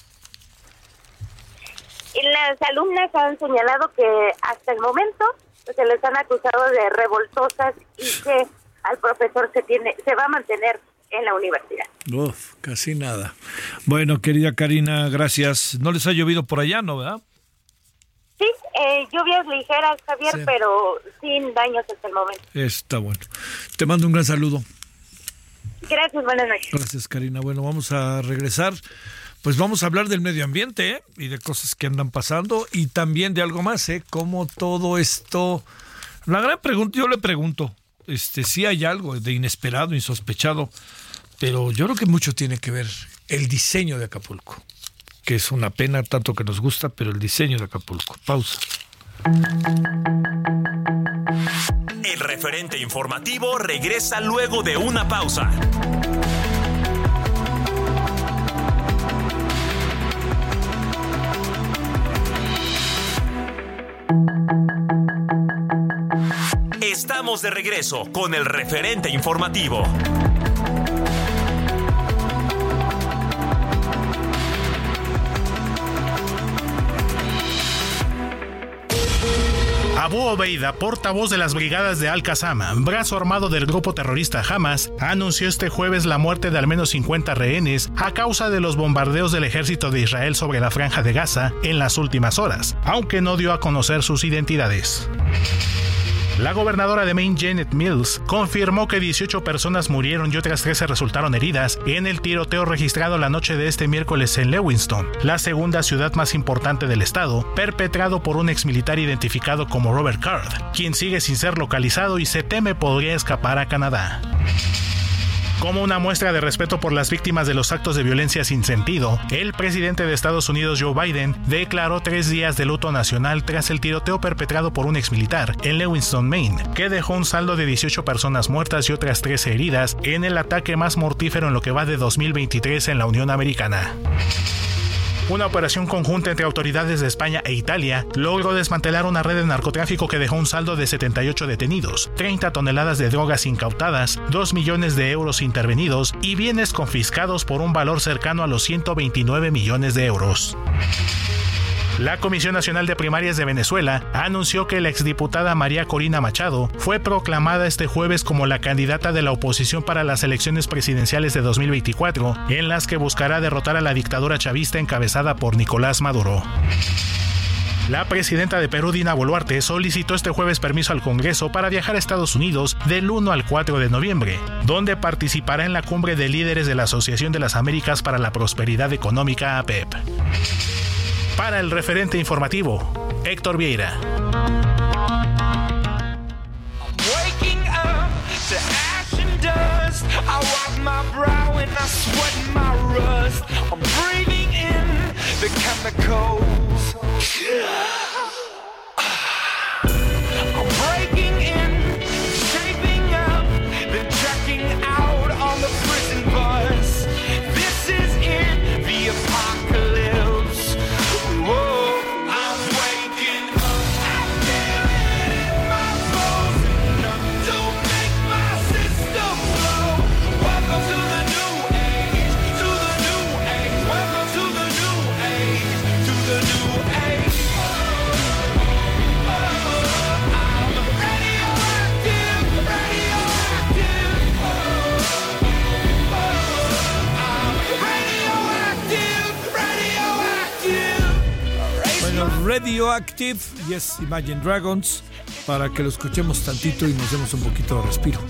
Las alumnas han señalado que hasta el momento pues, se les han acusado de revoltosas y que al profesor se tiene se va a mantener en la universidad. Uf, casi nada. Bueno, querida Karina, gracias. No les ha llovido por allá, ¿no, verdad? Sí, eh, lluvias ligeras, Javier, Sí. pero sin daños hasta el momento. Está bueno. Te mando un gran saludo. Gracias, buenas noches. Gracias, Karina. Bueno, vamos a regresar pues vamos a hablar del medio ambiente ¿eh? y de cosas que andan pasando y también de algo más, ¿eh? Cómo todo esto... La gran pregunta, yo le pregunto, este, si hay algo de inesperado, insospechado, pero yo creo que mucho tiene que ver el diseño de Acapulco, que es una pena tanto que nos gusta, pero el diseño de Acapulco. Pausa. El referente informativo regresa luego de una pausa. De regreso con el referente informativo. Abu Obeida, portavoz de las brigadas de Al-Qassam, brazo armado del grupo terrorista Hamas, anunció este jueves la muerte de al menos 50 rehenes a causa de los bombardeos del ejército de Israel sobre la franja de Gaza en las últimas horas, aunque no dio a conocer sus identidades. La gobernadora de Maine, Janet Mills, confirmó que 18 personas murieron y otras 13 resultaron heridas en el tiroteo registrado la noche de este miércoles en Lewiston, la segunda ciudad más importante del estado, perpetrado por un exmilitar identificado como Robert Card, quien sigue sin ser localizado y se teme podría escapar a Canadá. Como una muestra de respeto por las víctimas de los actos de violencia sin sentido, el presidente de Estados Unidos Joe Biden declaró tres días de luto nacional tras el tiroteo perpetrado por un exmilitar en Lewiston, Maine, que dejó un saldo de 18 personas muertas y otras 13 heridas en el ataque más mortífero en lo que va de 2023 en la Unión Americana. Una operación conjunta entre autoridades de España e Italia logró desmantelar una red de narcotráfico que dejó un saldo de 78 detenidos, 30 toneladas de drogas incautadas, 2 millones de euros intervenidos y bienes confiscados por un valor cercano a los 129 millones de euros. La Comisión Nacional de Primarias de Venezuela anunció que la exdiputada María Corina Machado fue proclamada este jueves como la candidata de la oposición para las elecciones presidenciales de 2024, en las que buscará derrotar a la dictadura chavista encabezada por Nicolás Maduro. La presidenta de Perú, Dina Boluarte, solicitó este jueves permiso al Congreso para viajar a Estados Unidos del 1 al 4 de noviembre, donde participará en la cumbre de líderes de la Asociación de las Américas para la Prosperidad Económica, APEP. Para el referente informativo, Héctor Vieira. Radioactive y es Imagine Dragons para que lo escuchemos tantito y nos demos un poquito de respiro.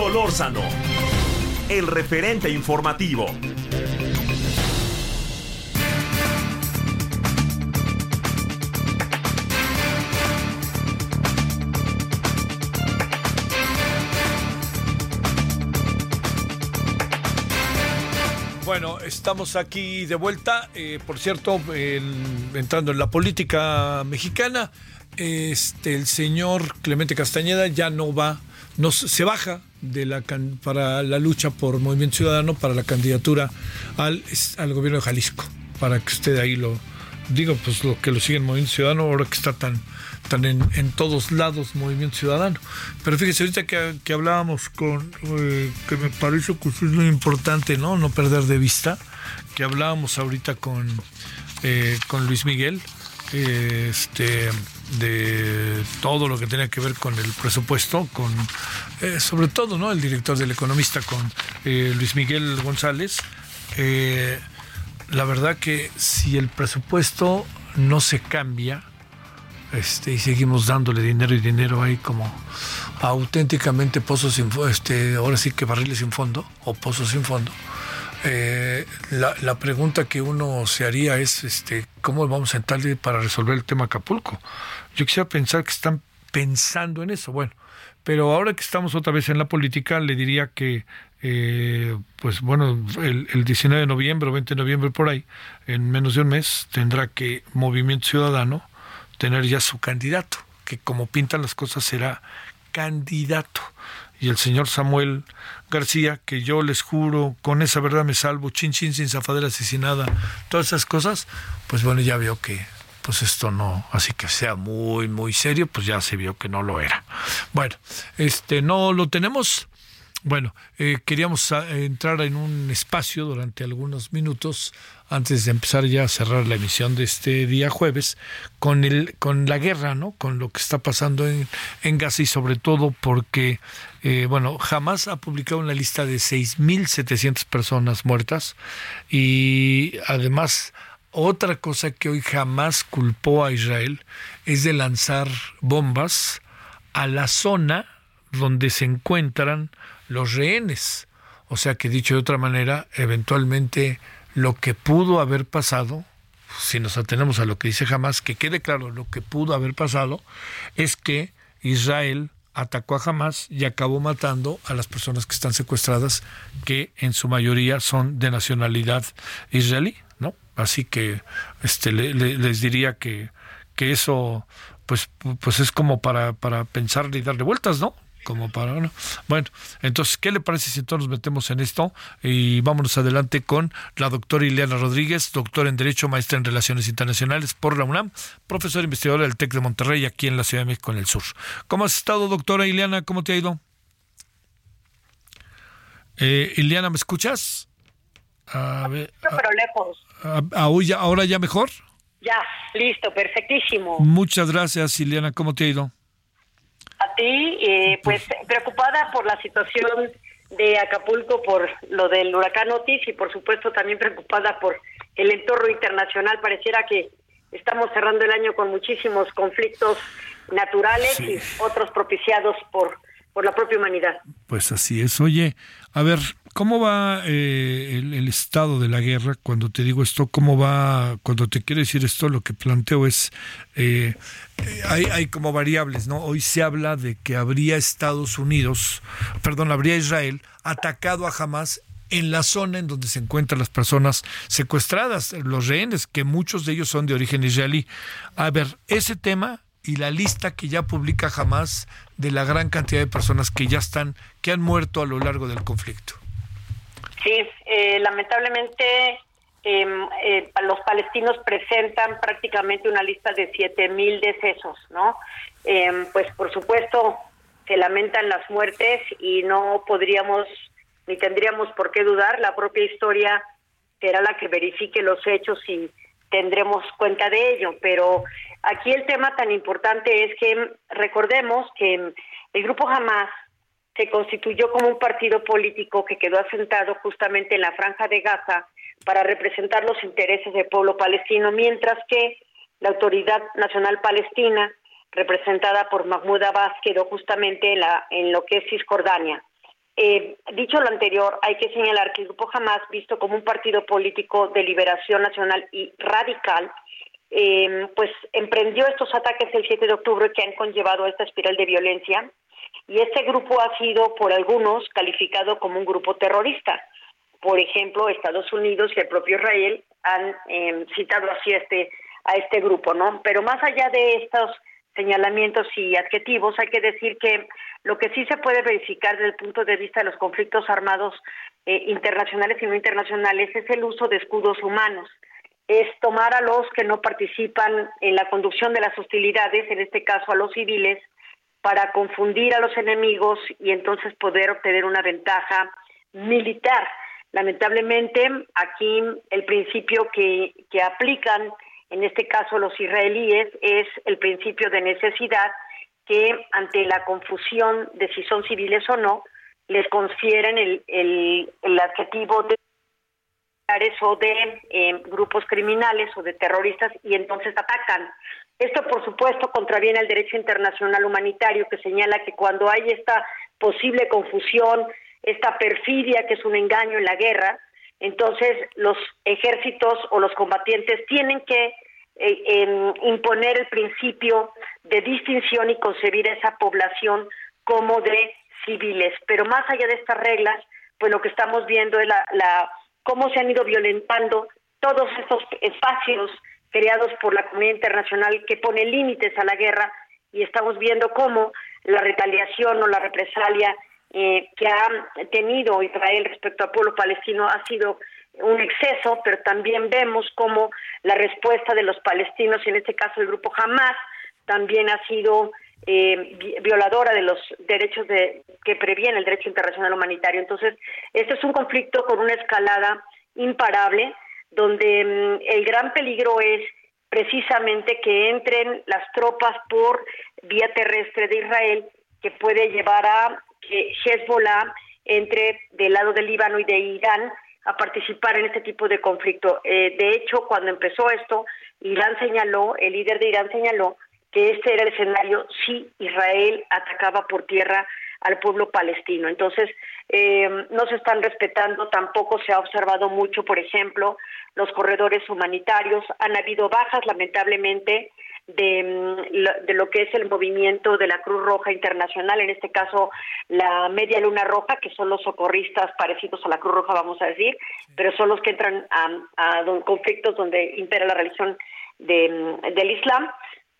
Solórzano, el referente informativo. Bueno, estamos aquí de vuelta. eh, por cierto, en- entrando en la política mexicana, este, el señor Clemente Castañeda ya no va, no se baja de la can- para la lucha por Movimiento Ciudadano para la candidatura al, al gobierno de Jalisco, para que usted ahí lo, digo, pues lo que lo sigue el Movimiento Ciudadano, ahora que está tan, tan en, en todos lados Movimiento Ciudadano. Pero fíjese, ahorita que, que hablábamos con, eh, que me parece que es muy importante, ¿no? No perder de vista, que hablábamos ahorita con, eh, con Luis Miguel, eh, este de todo lo que tenía que ver con el presupuesto, con eh, sobre todo no el director del economista, con eh, Luis Miguel González. Eh, la verdad que si el presupuesto no se cambia, este, y seguimos dándole dinero y dinero ahí como auténticamente pozos sin este, ahora sí que barriles sin fondo o pozos sin fondo. Eh, la, pregunta que uno se haría es este, ¿cómo vamos a entrar para resolver el tema Acapulco? Yo quisiera pensar que están pensando en eso. Bueno, pero ahora que estamos otra vez en la política, le diría que, eh, pues bueno, el, el 19 de noviembre o 20 de noviembre por ahí, en menos de un mes, tendrá que Movimiento Ciudadano tener ya su candidato, que como pintan las cosas será candidato. Y el señor Samuel García, que yo les juro, con esa verdad me salvo, chin chin sin zafadera asesinada, todas esas cosas, pues bueno, ya veo que pues esto no, así que sea muy, muy serio, pues ya se vio que no lo era. Bueno, este, no lo tenemos. Bueno, eh, queríamos ah, entrar en un espacio durante algunos minutos antes de empezar ya a cerrar la emisión de este día jueves con el con la guerra, ¿no? Con lo que está pasando en, en Gaza y sobre todo porque eh, bueno, jamás ha publicado una lista de 6.700 personas muertas y además otra cosa que hoy jamás culpó a Israel es de lanzar bombas a la zona donde se encuentran los rehenes. O sea que dicho de otra manera, eventualmente lo que pudo haber pasado, si nos atenemos a lo que dice Hamas, que quede claro, lo que pudo haber pasado es que Israel atacó a Hamas y acabó matando a las personas que están secuestradas, que en su mayoría son de nacionalidad israelí, ¿no? Así que este le- le- les diría que, que eso pues, pues es como para, para pensar y darle vueltas, ¿no? Como para, ¿no? Bueno, entonces, ¿qué le parece si entonces nos metemos en esto? Y vámonos adelante con la doctora Ileana Rodríguez, doctora en Derecho, maestra en Relaciones Internacionales por la UNAM, profesora investigadora del TEC de Monterrey, aquí en la Ciudad de México, en el sur. ¿Cómo has estado, doctora Ileana? ¿Cómo te ha ido? Eh, Ileana, ¿me escuchas? A ver, pero lejos. a- a- ahora ya- ahora ya mejor. Ya, listo, perfectísimo. Muchas gracias, Ileana. ¿Cómo te ha ido? A ti, eh, pues preocupada por la situación de Acapulco, por lo del huracán Otis y por supuesto también preocupada por el entorno internacional. Pareciera que estamos cerrando el año con muchísimos conflictos naturales y otros propiciados por, por la propia humanidad. Pues así es. Oye, a ver, ¿cómo va eh, el, estado de la guerra? Cuando te digo esto, ¿cómo va? Cuando te quiero decir esto, lo que planteo es, eh, hay, hay como variables, ¿no? Hoy se habla de que habría Estados Unidos, perdón, habría Israel atacado a Hamas en la zona en donde se encuentran las personas secuestradas, los rehenes, que muchos de ellos son de origen israelí. A ver, ese tema y la lista que ya publica Hamas de la gran cantidad de personas que ya están, que han muerto a lo largo del conflicto. Sí, eh, lamentablemente em, eh, los palestinos presentan prácticamente una lista de 7.000 decesos, ¿no? Em, pues por supuesto se lamentan las muertes y no podríamos ni tendríamos por qué dudar, la propia historia será la que verifique los hechos y tendremos cuenta de ello, pero aquí el tema tan importante es que recordemos que el grupo Hamas se constituyó como un partido político que quedó asentado justamente en la franja de Gaza para representar los intereses del pueblo palestino, mientras que la Autoridad Nacional Palestina, representada por Mahmoud Abbas, quedó justamente en, la, en lo que es Cisjordania. Eh, dicho lo anterior, hay que señalar que el grupo Hamas, visto como un partido político de liberación nacional y radical, eh, pues emprendió estos ataques el 7 de octubre que han conllevado esta espiral de violencia y este grupo ha sido por algunos calificado como un grupo terrorista. Por ejemplo, Estados Unidos y el propio Israel han eh, citado así a este, a este grupo, ¿no? Pero más allá de estos señalamientos y adjetivos, hay que decir que lo que sí se puede verificar desde el punto de vista de los conflictos armados eh, internacionales y no internacionales es el uso de escudos humanos. es tomar a los que no participan en la conducción de las hostilidades, en este caso a los civiles, para confundir a los enemigos y entonces poder obtener una ventaja militar. Lamentablemente, aquí el principio que, que aplican, en este caso los israelíes, es el principio de necesidad que ante la confusión de si son civiles o no, les confieren el, el, el adjetivo de o de eh, grupos criminales o de terroristas y entonces atacan. Esto, por supuesto, contraviene al derecho internacional humanitario que señala que cuando hay esta posible confusión, esta perfidia que es un engaño en la guerra, entonces los ejércitos o los combatientes tienen que eh, em, imponer el principio de distinción y concebir a esa población como de civiles. Pero más allá de estas reglas, pues lo que estamos viendo es la, la cómo se han ido violentando todos estos espacios creados por la comunidad internacional que pone límites a la guerra y estamos viendo cómo la retaliación o la represalia eh, que ha tenido Israel respecto al pueblo palestino ha sido un exceso, pero también vemos cómo la respuesta de los palestinos, en este caso el grupo Hamas, también ha sido eh, violadora de los derechos de, que previene el derecho internacional humanitario. Entonces, este es un conflicto con una escalada imparable, donde mm, el gran peligro es precisamente que entren las tropas por vía terrestre de Israel, que puede llevar a que Hezbollah entre del lado del Líbano y de Irán a participar en este tipo de conflicto. Eh, de hecho, cuando empezó esto, Irán señaló, el líder de Irán señaló que este era el escenario si Israel atacaba por tierra al pueblo palestino. Entonces, eh, no se están respetando, tampoco se ha observado mucho, por ejemplo, los corredores humanitarios. Han habido bajas, lamentablemente, de, mm, de, lo que es el movimiento de la Cruz Roja Internacional, en este caso la Media Luna Roja, que son los socorristas parecidos a la Cruz Roja, vamos a decir, pero son los que entran a, a conflictos donde impera la religión de, mm, del Islam.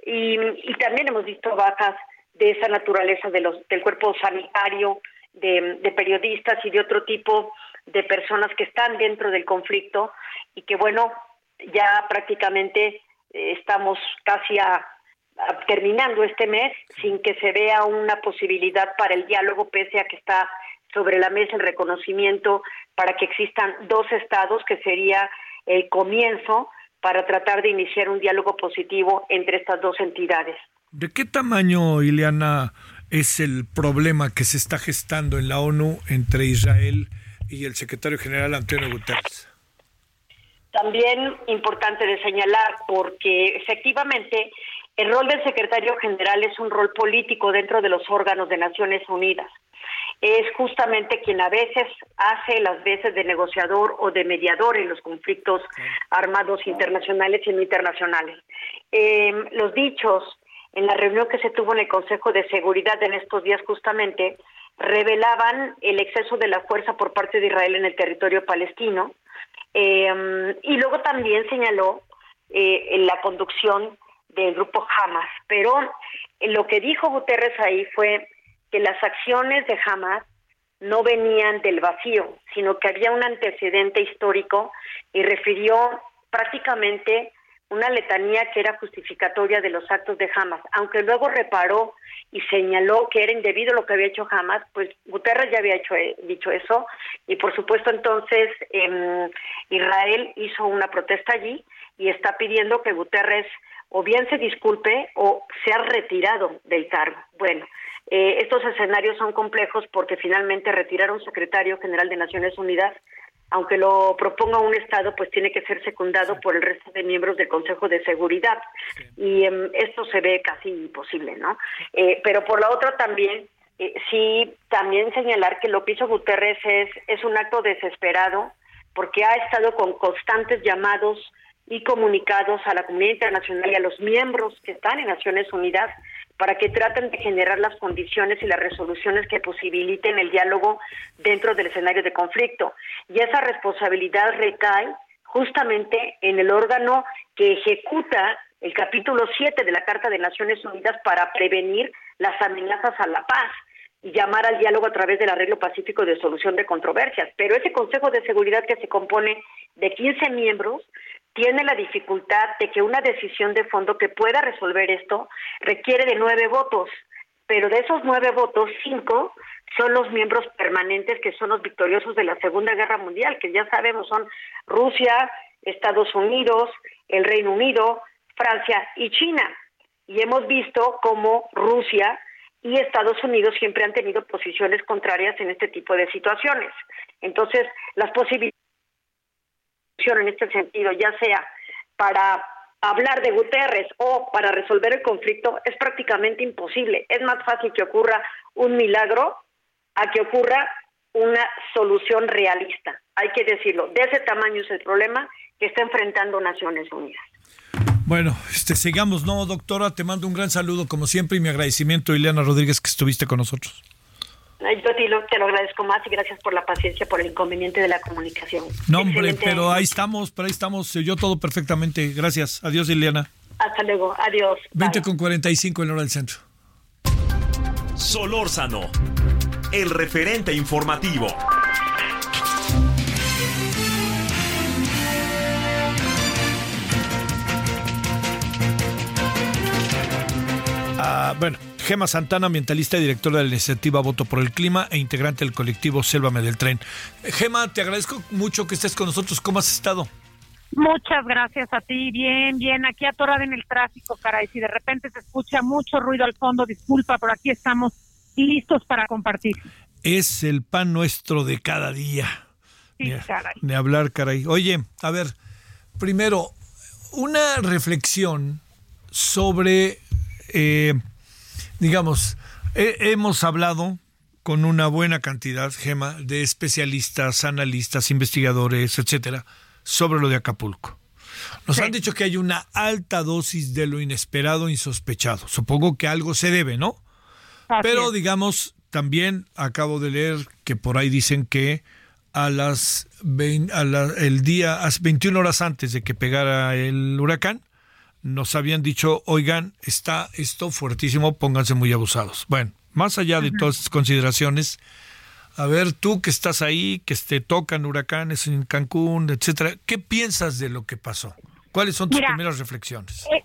Y, y también hemos visto bajas de esa naturaleza de los, del cuerpo sanitario, de, periodistas y de otro tipo de personas que están dentro del conflicto y que, bueno, ya prácticamente eh, estamos casi a, terminando este mes sin que se vea una posibilidad para el diálogo, pese a que está sobre la mesa el reconocimiento para que existan dos estados, que sería el comienzo para tratar de iniciar un diálogo positivo entre estas dos entidades. ¿De qué tamaño, Ileana, es el problema que se está gestando en la ONU entre Israel y el secretario general Antonio Guterres? También importante de señalar porque efectivamente el rol del secretario general es un rol político dentro de los órganos de Naciones Unidas es justamente quien a veces hace las veces de negociador o de mediador en los conflictos armados internacionales y no internacionales. Eh, los dichos en la reunión que se tuvo en el Consejo de Seguridad en estos días justamente revelaban el exceso de la fuerza por parte de Israel en el territorio palestino eh, y luego también señaló eh, la conducción del grupo Hamas. Pero lo que dijo Guterres ahí fue que las acciones de Hamas no venían del vacío, sino que había un antecedente histórico y refirió prácticamente una letanía que era justificatoria de los actos de Hamas, aunque luego reparó y señaló que era indebido lo que había hecho Hamas, pues Guterres ya había hecho, eh, dicho eso y por supuesto entonces eh, Israel hizo una protesta allí y está pidiendo que Guterres o bien se disculpe o sea retirado del cargo. Bueno, eh, estos escenarios son complejos porque finalmente retirar a un secretario general de Naciones Unidas, aunque lo proponga un Estado, pues tiene que ser secundado por el resto de miembros del Consejo de Seguridad. Y em, esto se ve casi imposible, ¿no? Eh, pero por la otra también, eh, sí, también señalar que lo que hizo Guterres es, es un acto desesperado porque ha estado con constantes llamados y comunicados a la comunidad internacional y a los miembros que están en Naciones Unidas para que traten de generar las condiciones y las resoluciones que posibiliten el diálogo dentro del escenario de conflicto. Y esa responsabilidad recae justamente en el órgano que ejecuta el capítulo 7 de la Carta de Naciones Unidas para prevenir las amenazas a la paz y llamar al diálogo a través del arreglo pacífico de solución de controversias. Pero ese Consejo de Seguridad que se compone de 15 miembros tiene la dificultad de que una decisión de fondo que pueda resolver esto requiere de nueve votos, pero de esos nueve votos, cinco son los miembros permanentes que son los victoriosos de la Segunda Guerra Mundial, que ya sabemos son Rusia, Estados Unidos, el Reino Unido, Francia y China. Y hemos visto cómo Rusia y Estados Unidos siempre han tenido posiciones contrarias en este tipo de situaciones. Entonces, las posibilidades en este sentido, ya sea para hablar de Guterres o para resolver el conflicto, es prácticamente imposible. Es más fácil que ocurra un milagro a que ocurra una solución realista. Hay que decirlo, de ese tamaño es el problema que está enfrentando Naciones Unidas. Bueno, este, sigamos, ¿no, doctora? Te mando un gran saludo, como siempre, y mi agradecimiento, Ileana Rodríguez, que estuviste con nosotros. Yo te lo, te lo agradezco más y gracias por la paciencia, por el inconveniente de la comunicación. No, hombre, pero ahí estamos, pero ahí estamos, yo todo perfectamente. Gracias. Adiós, Ileana. Hasta luego, adiós. 20 con 45 en hora del centro. Solórzano, el referente informativo. Ah, bueno, Gema Santana, ambientalista y directora de la iniciativa Voto por el Clima e integrante del colectivo Sélvame del Tren. Gema, te agradezco mucho que estés con nosotros. ¿Cómo has estado? Muchas gracias a ti. Bien, bien. Aquí atorada en el tráfico, caray. Si de repente se escucha mucho ruido al fondo, disculpa, pero aquí estamos listos para compartir. Es el pan nuestro de cada día. Sí, Ni- caray. Ni hablar, caray. Oye, a ver, primero, una reflexión sobre, eh, digamos, he- hemos hablado con una buena cantidad, Gema, de especialistas, analistas, investigadores, etcétera, sobre lo de Acapulco. Nos han dicho que hay una alta dosis de lo inesperado, insospechado. Supongo que algo se debe, ¿no? Pero digamos, también acabo de leer que por ahí dicen que a las, vein- a la- el día, a las 21 horas antes de que pegara el huracán, nos habían dicho, oigan, está esto fuertísimo, pónganse muy abusados. Bueno, más allá de todas estas consideraciones, a ver, tú que estás ahí, que te tocan huracanes en Cancún, etcétera, ¿qué piensas de lo que pasó? ¿Cuáles son tus Mira, primeras reflexiones? Eh,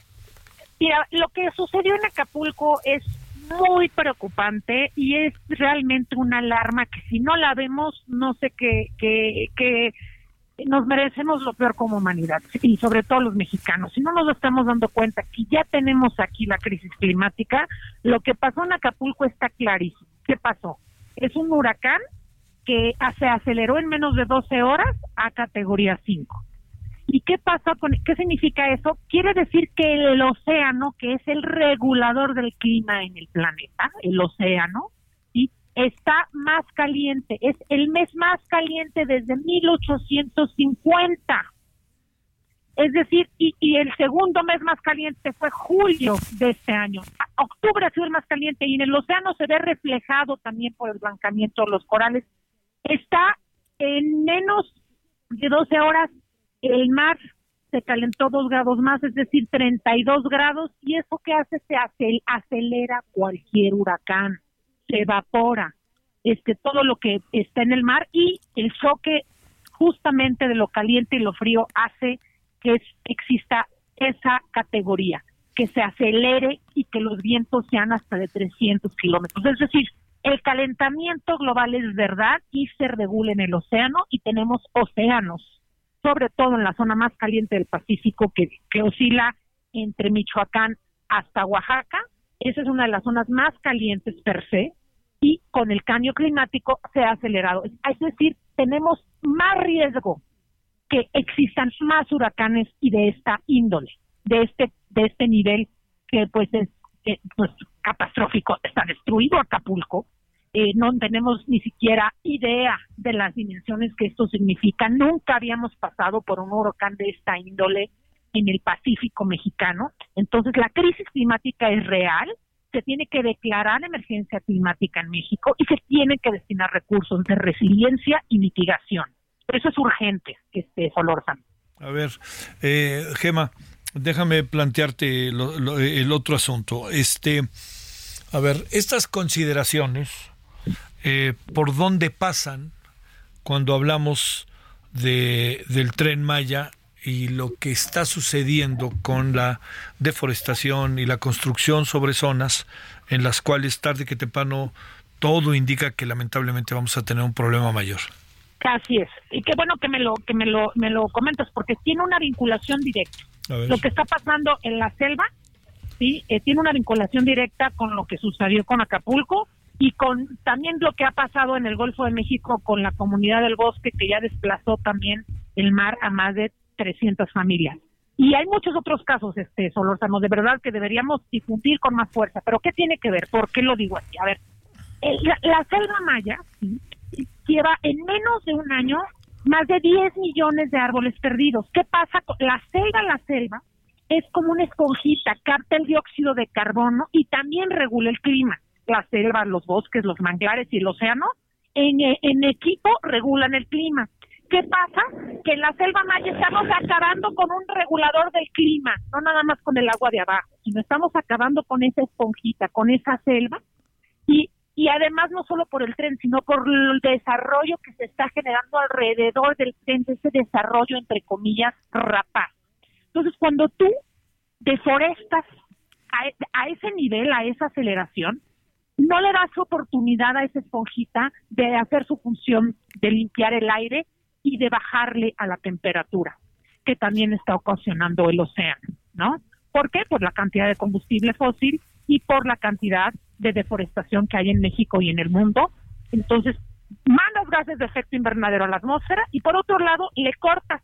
mira, lo que sucedió en Acapulco es muy preocupante y es realmente una alarma que si no la vemos, no sé qué, que, que nos merecemos lo peor como humanidad y sobre todo los mexicanos. Si no nos estamos dando cuenta que ya tenemos aquí la crisis climática, lo que pasó en Acapulco está clarísimo. ¿Qué pasó? Es un huracán que se aceleró en menos de 12 horas a categoría 5. ¿Y qué pasa con qué significa eso? Quiere decir que el océano, que es el regulador del clima en el planeta, el océano. Está más caliente, es el mes más caliente desde 1850. Es decir, y, el segundo mes más caliente fue julio de este año. Octubre ha sido el más caliente y en el océano se ve reflejado también por el blancamiento de los corales. Está en menos de 12 horas el mar se calentó dos grados más, es decir, 32 grados, y eso que hace se acel- acelera cualquier huracán, se evapora este todo lo que está en el mar y el choque justamente de lo caliente y lo frío hace que es- exista esa categoría, que se acelere y que los vientos sean hasta de 300 kilómetros. Es decir, el calentamiento global es verdad y se regula en el océano y tenemos océanos sobre todo en la zona más caliente del Pacífico, que, que oscila entre Michoacán hasta Oaxaca. Esa es una de las zonas más calientes per se, y con el cambio climático se ha acelerado. Es decir, tenemos más riesgo que existan más huracanes y de esta índole, de este, de este nivel que pues es pues, catastrófico. Está destruido Acapulco, eh, no tenemos ni siquiera idea de las dimensiones que esto significa. Nunca habíamos pasado por un huracán de esta índole en el Pacífico mexicano. Entonces, la crisis climática es real, se tiene que declarar emergencia climática en México y se tienen que destinar recursos de resiliencia y mitigación. Eso es urgente esté Solórzano. A ver, eh, Gema, déjame plantearte lo- lo- el otro asunto. Este, a ver, estas consideraciones, eh, ¿por dónde pasan cuando hablamos de, del tren Maya y lo que está sucediendo con la deforestación y la construcción sobre zonas en las cuales tarde que temprano todo indica que lamentablemente vamos a tener un problema mayor. Así es. Y qué bueno que me lo que me lo me lo comentas porque tiene una vinculación directa. Lo que está pasando en la selva, sí, eh, tiene una vinculación directa con lo que sucedió con Acapulco y con también lo que ha pasado en el Golfo de México con la comunidad del bosque que ya desplazó también el mar a más de 300 familias. Y hay muchos otros casos, este Solórzano, de verdad que deberíamos difundir con más fuerza. Pero ¿qué tiene que ver? ¿Por qué lo digo así? A ver, eh, la, la selva maya lleva en menos de un año más de 10 millones de árboles perdidos. ¿Qué pasa? con La selva, la selva, es como una esponjita, capta el dióxido de carbono y también regula el clima. La selva, los bosques, los manglares y el océano, en, en equipo regulan el clima. ¿Qué pasa? Que en la selva maya estamos acabando con un regulador del clima, no nada más con el agua de abajo, sino estamos acabando con esa esponjita, con esa selva. Y, y además no solo por el tren, sino por el desarrollo que se está generando alrededor del tren, ese desarrollo, entre comillas, rapaz. Entonces, cuando tú deforestas a, e- a ese nivel, a esa aceleración, no le das oportunidad a esa esponjita de hacer su función de limpiar el aire y de bajarle a la temperatura, que también está ocasionando el océano, ¿no? ¿Por qué? Por la cantidad de combustible fósil y por la cantidad de deforestación que hay en México y en el mundo. Entonces, mandas gases de efecto invernadero a la atmósfera y por otro lado, le cortas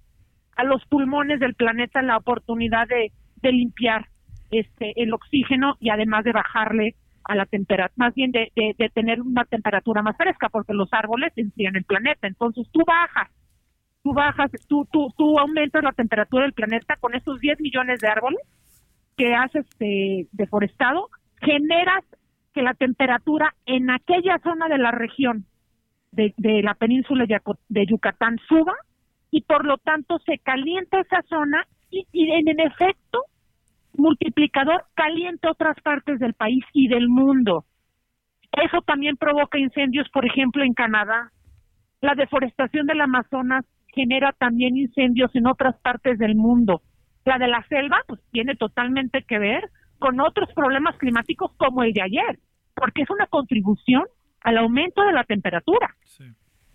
a los pulmones del planeta la oportunidad de, de limpiar este el oxígeno y además de bajarle a la temperatura, más bien de, de, de tener una temperatura más fresca, porque los árboles enfrían el planeta. Entonces tú bajas, tú bajas, tú, tú, tú aumentas la temperatura del planeta con esos 10 millones de árboles que has este, deforestado, generas que la temperatura en aquella zona de la región de, la península de Yucatán suba y por lo tanto se calienta esa zona y, y en, en efecto multiplicador calienta otras partes del país y del mundo. Eso también provoca incendios, por ejemplo, en Canadá. La deforestación del Amazonas genera también incendios en otras partes del mundo. La de la selva, pues tiene totalmente que ver con otros problemas climáticos como el de ayer, porque es una contribución al aumento de la temperatura.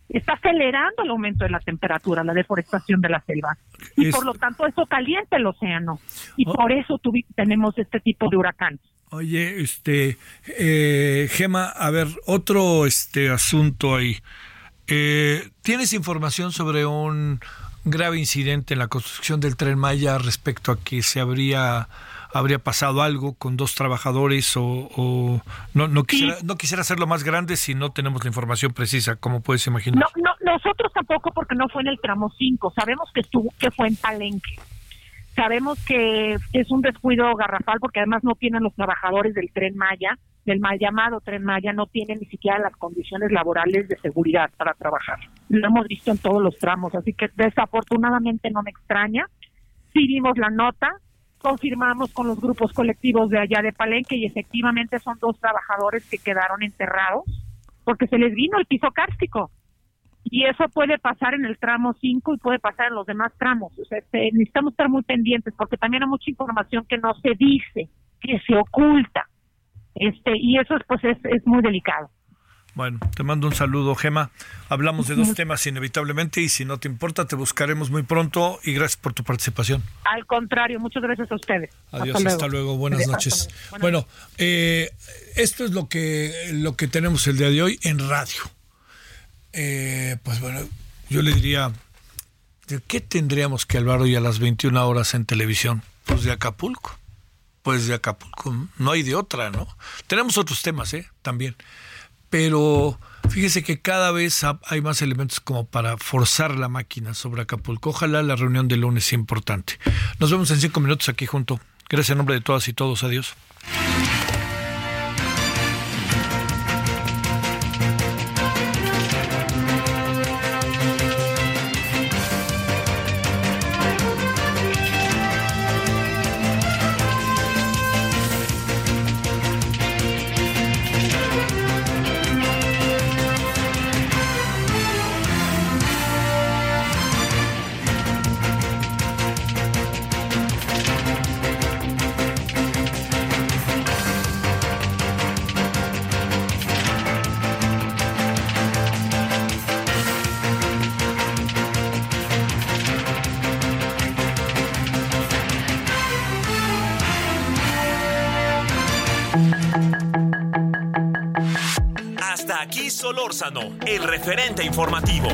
Está acelerando el aumento de la temperatura, la deforestación de la selva. Y Es- por lo tanto eso calienta el océano. Y Oh. por eso tuvi- tenemos este tipo de huracanes. Oye, este, eh, Gema, a ver, otro este asunto ahí. Eh, ¿Tienes información sobre un grave incidente en la construcción del tren Maya respecto a que se habría habría pasado algo con dos trabajadores o, o- no no quisiera no quisiera hacerlo más grande si no tenemos la información precisa, como puedes imaginar. No, no, nosotros tampoco porque no fue en el tramo 5. Sabemos que estuvo, que fue en Palenque. Sabemos que es un descuido garrafal porque además no tienen los trabajadores del tren Maya, del mal llamado tren Maya, no tienen ni siquiera las condiciones laborales de seguridad para trabajar. Lo hemos visto en todos los tramos, así que desafortunadamente no me extraña. Sí vimos la nota, confirmamos con los grupos colectivos de allá de Palenque y efectivamente son dos trabajadores que quedaron enterrados porque se les vino el piso cárstico. Y eso puede pasar en el tramo 5 y puede pasar en los demás tramos. O sea, este, necesitamos estar muy pendientes porque también hay mucha información que no se dice, que se oculta. Este, y eso pues es, es muy delicado. Bueno, te mando un saludo, Gema. Hablamos de dos temas inevitablemente y si no te importa te buscaremos muy pronto y gracias por tu participación. Al contrario, muchas gracias a ustedes. Adiós, hasta luego, buenas Hasta noches. luego. Bueno, eh, esto es lo que, lo que tenemos el día de hoy en radio. Eh, pues bueno, yo le diría, ¿de qué tendríamos que hablar hoy a las 21 horas en televisión? Pues de Acapulco. Pues de Acapulco, no hay de otra, ¿no? Tenemos otros temas, ¿eh? También. Pero fíjese que cada vez ha- hay más elementos como para forzar la máquina sobre Acapulco. Ojalá la reunión de lunes sea importante. Nos vemos en cinco minutos aquí junto. Gracias en nombre de todas y todos. Adiós. Referente informativo.